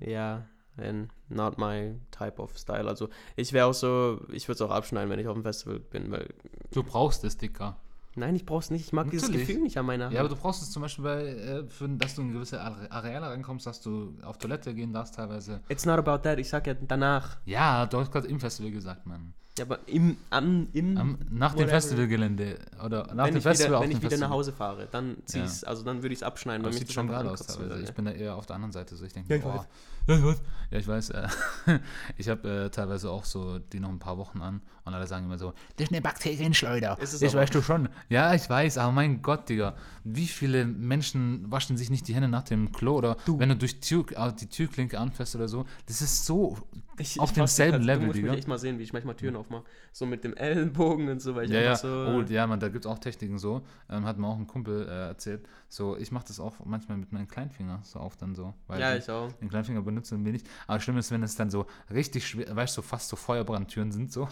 ja, and not my type of style. Also ich wäre auch so, ich würde es auch abschneiden, wenn ich auf dem Festival bin, weil, Du brauchst es, Dicker. Nein, ich brauch's nicht, ich mag dieses Natürlich. Gefühl nicht an meiner Hand. Ja, aber du brauchst es zum Beispiel, bei, äh, für, dass du in gewisse Are- Areale reinkommst, dass du auf Toilette gehen darfst teilweise. It's not about that, ich sag ja danach. Ja, du hast gerade im Festival gesagt, Mann. Ja, aber im, am, im, Am, nach dem. Festivalgelände oder nach wenn dem ich Festival wieder, wenn ich wieder Festival. nach Hause fahre, dann zieh's, also dann würde ich es abschneiden, mich sieht das schon geil aus teilweise. Ich bin da eher auf der anderen Seite. So ich denke, Ja, ich boah, weiß. ja, ich weiß. Ja, ich weiß. Äh, ich habe äh, teilweise auch so die noch ein paar Wochen an und alle sagen immer so, das ist eine Bakterienschleuder. Ist das weißt du schon. Ja, ich weiß, aber mein Gott, Digga, wie viele Menschen waschen sich nicht die Hände nach dem Klo oder wenn du durch Tür, äh, die Türklinke anfährst oder so, das ist so Ich, auf ich demselben fass- Level, Du musst Digga. mich echt mal sehen, wie ich manchmal Türen aufmache. So mit dem Ellenbogen und so, weil ich Ja, ja, so... oh, ja, man, da gibt es auch Techniken so. Ähm, hat mir auch ein Kumpel äh, erzählt. So, ich mache das auch manchmal mit meinem Kleinfinger so auf dann so. Weil ja, ich auch. Den Kleinfinger benutzen wir nicht. Aber schlimm ist, wenn es dann so richtig schwer, weißt du, so fast so Feuerbrandtüren sind, so.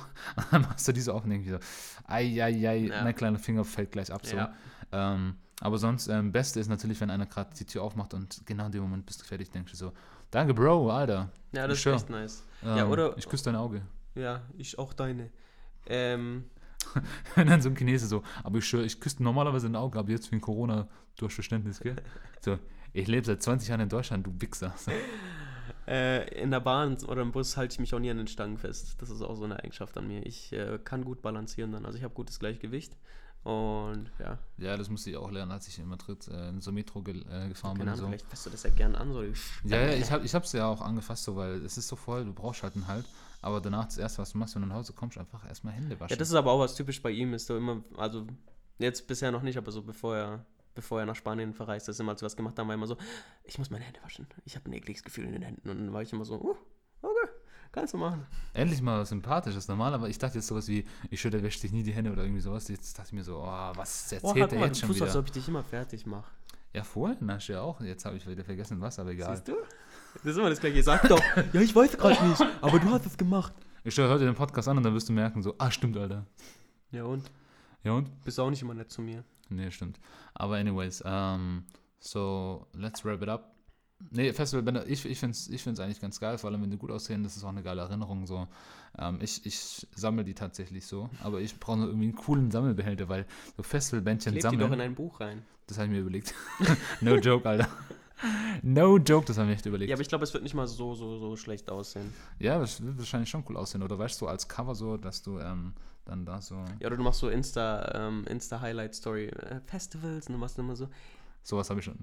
Dann machst du diese denkst dir so, ei, ei, ei, Ja. mein kleiner Finger fällt gleich ab, so. Ja. Ähm, aber sonst, ähm, Beste ist natürlich, wenn einer gerade die Tür aufmacht und genau in dem Moment bist du fertig, denkst du so, danke, Bro, Alter. Ja, das Sure. ist echt nice. Ähm, Ja, oder- Ich küsse dein Auge. Ja, ich auch deine. Ähm, Und dann so ein Chinese so, aber ich schwöre, ich küsse normalerweise ein Auge, aber jetzt wegen Corona durch Verständnis, gell? So, ich lebe seit 20 Jahren in Deutschland, du Wichser. So. Äh, in der Bahn oder im Bus halte ich mich auch nie an den Stangen fest. Das ist auch so eine Eigenschaft an mir. Ich äh, kann gut balancieren dann. Also ich habe gutes Gleichgewicht. Und ja, Ja, das musste ich auch lernen, als ich in Madrid äh, in so Metro ge äh, gefahren bin. und so. Ahnung, vielleicht fasst du das ja gern an. So. Ja, ja, ich habe es ja auch angefasst, so, weil es ist so voll, du brauchst halt einen Halt. Aber danach, das erste, was du machst, wenn du nach Hause kommst, einfach erstmal Hände waschen. Ja, das ist aber auch was typisch bei ihm, ist so immer, also jetzt bisher noch nicht, aber so bevor er, bevor er nach Spanien verreist ist, immer wir was gemacht haben, war immer so, ich muss meine Hände waschen. Ich habe ein ekliges Gefühl in den Händen. Und dann war ich immer so, uh, okay, kannst du machen. Endlich mal was Sympathisches, normal, aber ich dachte jetzt sowas wie, ich schwöre, der wäscht dich nie die Hände oder irgendwie sowas. Jetzt dachte ich mir so, oh, was erzählt Boah, der guck mal, du jetzt schon wieder? ob ich dich immer fertig mache. Ja, vorhin hast du ja auch, jetzt habe ich wieder vergessen, was, aber egal. Siehst du? Das ist immer das gleiche. Sag doch, ja, ich weiß gerade nicht, aber du hast es gemacht. Ich schaue heute den Podcast an und dann wirst du merken, so, ah, stimmt, Alter. Ja und? Ja und? Bist auch nicht immer nett zu mir. Nee, stimmt. Aber anyways, um, so, let's wrap it up. Nee, Festivalbänder, ich, ich finde es ich find's eigentlich ganz geil, vor allem wenn die gut aussehen, das ist auch eine geile Erinnerung. So. Ähm, ich ich sammle die tatsächlich so, aber ich brauche nur irgendwie einen coolen Sammelbehälter, weil so Festivalbändchen Kleb die doch in sammeln, ein Buch rein. das habe ich mir überlegt. no joke, Alter. No joke, das habe ich mir echt überlegt. Ja, aber ich glaube, es wird nicht mal so, so, so schlecht aussehen. Ja, das wird wahrscheinlich schon cool aussehen. Oder weißt du, als Cover so, dass du ähm, dann da so, Ja, oder du machst so Insta, ähm, Insta-Highlight-Story, äh, Festivals und du machst immer so, sowas habe ich schon.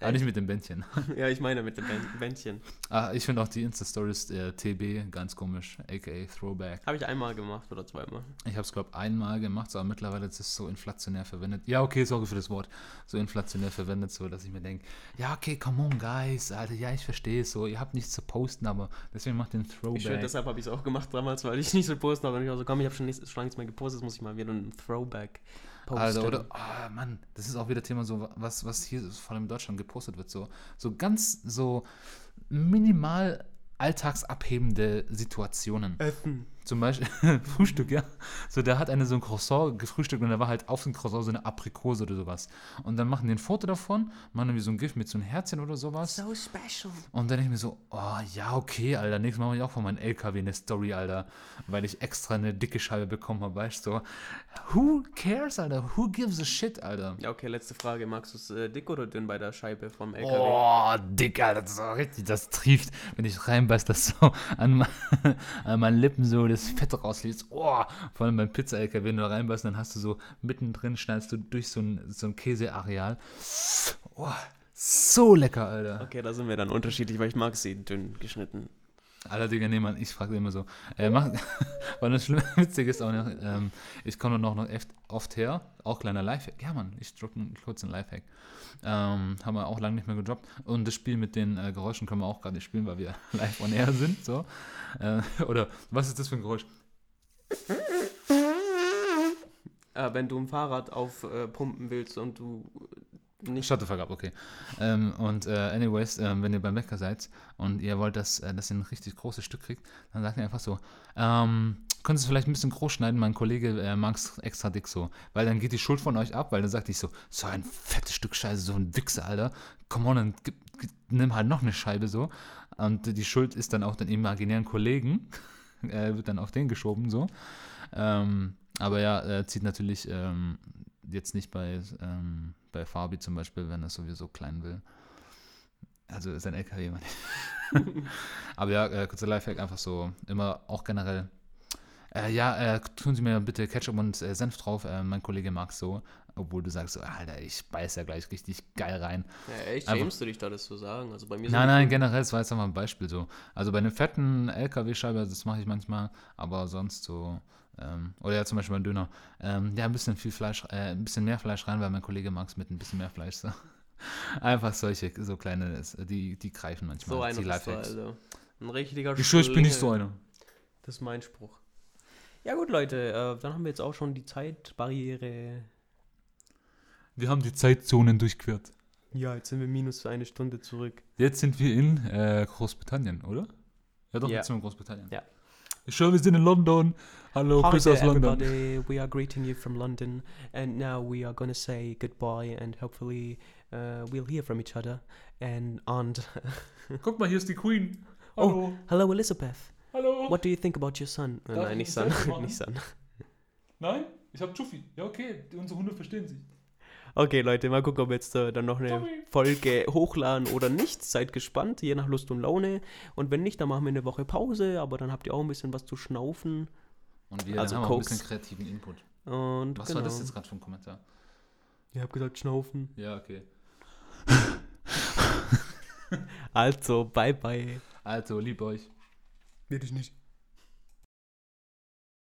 Aber nicht mit dem Bändchen. ja, ich meine mit dem Bänd- Bändchen. Ah, ich finde auch die Insta-Stories äh, TB ganz komisch, aka Throwback. Habe ich einmal gemacht oder zweimal. Ich habe es, glaube einmal gemacht, aber mittlerweile ist es so inflationär verwendet. Ja, okay, sorry für das Wort. So inflationär verwendet, so dass ich mir denke, ja, okay, come on, guys, Alter, ja, ich verstehe es so. Ihr habt nichts zu posten, aber deswegen macht den Ich schwöre, Throwback. deshalb habe ich es auch gemacht damals, weil ich nicht so posten habe. Und ich war so, komm, ich habe schon, nichts- schon lange nichts mehr gepostet, muss ich mal wieder einen Throwback posten. Alter, oder, oh, Mann, das ist auch wieder Thema so, was, was hier vor allem in Deutschland gepostet wird, so, so ganz so minimal alltagsabhebende Situationen. Essen. Zum Beispiel Frühstück, ja. So, der hat eine so ein Croissant gefrühstückt und da war halt auf dem Croissant so eine Aprikose oder sowas. Und dann machen die ein Foto davon, machen irgendwie so ein Gift mit so einem Herzchen oder sowas. So special. Und dann denke ich mir so, oh ja, okay, Alter, nächstes Mal mache ich auch von meinem LKW eine Story, Alter, weil ich extra eine dicke Scheibe bekommen habe, weißt du. So, who cares, Alter? Who gives a shit, Alter? Ja, okay, letzte Frage. Magst du es äh, dick oder dünn bei der Scheibe vom LKW? Oh, dick, Alter, das ist so richtig, das trieft, wenn ich reinbeiß, das so an, an meinen Lippen so das Fett rausliest. Oh, vor allem beim Pizza-LKW, wenn du da reinbeißt, dann hast du so mittendrin, schneidest du durch so ein, so ein Käseareal. Oh, so lecker, Alter. Okay, da sind wir dann unterschiedlich, weil ich mag sie dünn geschnitten. Aller Digga, nee, Mann, ich frage immer so. Äh, mach, weil das Schlimme, witzig ist auch noch, ähm, ich komme noch, noch oft, oft her, auch kleiner Lifehack. Ja, Mann, ich droppe einen kurzen Lifehack. Ähm, haben wir auch lange nicht mehr gedroppt. Und das Spiel mit den äh, Geräuschen können wir auch gerade nicht spielen, weil wir live on air sind. So. Äh, oder was ist das für ein Geräusch? Äh, wenn du ein Fahrrad aufpumpen willst und du nicht. Shut the fuck up, okay. Ähm, und äh, anyways, ähm, wenn ihr beim Bäcker seid und ihr wollt, dass, äh, dass ihr ein richtig großes Stück kriegt, dann sagt ihr einfach so, ähm, könnt ihr es vielleicht ein bisschen groß schneiden, mein Kollege äh, mag es extra dick so. Weil dann geht die Schuld von euch ab, weil dann sagt ich so, so ein fettes Stück Scheiße, so ein Wichser, Alter. Come on, dann nimm halt noch eine Scheibe so. Und die Schuld ist dann auch den imaginären Kollegen, äh, wird dann auf den geschoben so. Ähm, aber ja, er zieht natürlich ähm, jetzt nicht bei, ähm, bei Fabi zum Beispiel, wenn er sowieso klein will. Also ist ein LKW nicht. Aber ja, äh, kurzer Lifehack, einfach so, immer auch generell. Äh, ja, äh, tun Sie mir bitte Ketchup und äh, Senf drauf. Äh, mein Kollege mag so, obwohl du sagst so, Alter, ich beiß ja gleich richtig geil rein. Ja, echt, schämst du dich da, das zu sagen? Also bei mir Nein, nein, generell, das war jetzt einfach ein Beispiel so. Also bei einer fetten LKW-Scheibe, das mache ich manchmal, aber sonst so, ähm, oder ja zum Beispiel beim Döner, ähm, ja, ein bisschen viel Fleisch, äh, ein bisschen mehr Fleisch rein, weil mein Kollege mag es mit ein bisschen mehr Fleisch. So. Einfach solche, so kleine, die, die greifen manchmal. so einer die bist du, Lifehacks. also. Ein richtiger Ich schwör, ich bin nicht so einer. Das ist mein Spruch. Ja gut, Leute, äh, dann haben wir jetzt auch schon die Zeitbarriere. Wir haben die Zeitzonen durchquert. Ja, jetzt sind wir minus für eine Stunde zurück. Jetzt sind wir in äh, Großbritannien, oder? Ja doch, Ja. jetzt sind wir in Großbritannien. Ja. Schwör, wir sind in London. Hello, Hi Grüße there, aus London. everybody. We are greeting you from London, and now we are gonna say goodbye, and hopefully uh, we'll hear from each other. And and Guck mal, hier ist die Queen. Oh. hello, Elizabeth. hallo. What do you think about your son? Äh, Darf nein, ich nicht son, machen? nicht son. Nein, ich hab Chuffy. Ja, okay, unsere Hunde verstehen sich. Okay, Leute, mal gucken, ob wir jetzt äh, dann noch eine. Folge hochladen oder nicht. Seid gespannt, je nach Lust und Laune. Und wenn nicht, dann machen wir eine Woche Pause, aber dann habt ihr auch ein bisschen was zu schnaufen. Und wir Also haben wir ein Koks. bisschen kreativen Input. Und Was genau. war das jetzt gerade für ein Kommentar? Ich hab gesagt, schnaufen. Ja, okay. Also, bye bye. Also, lieb euch. Will ich nicht.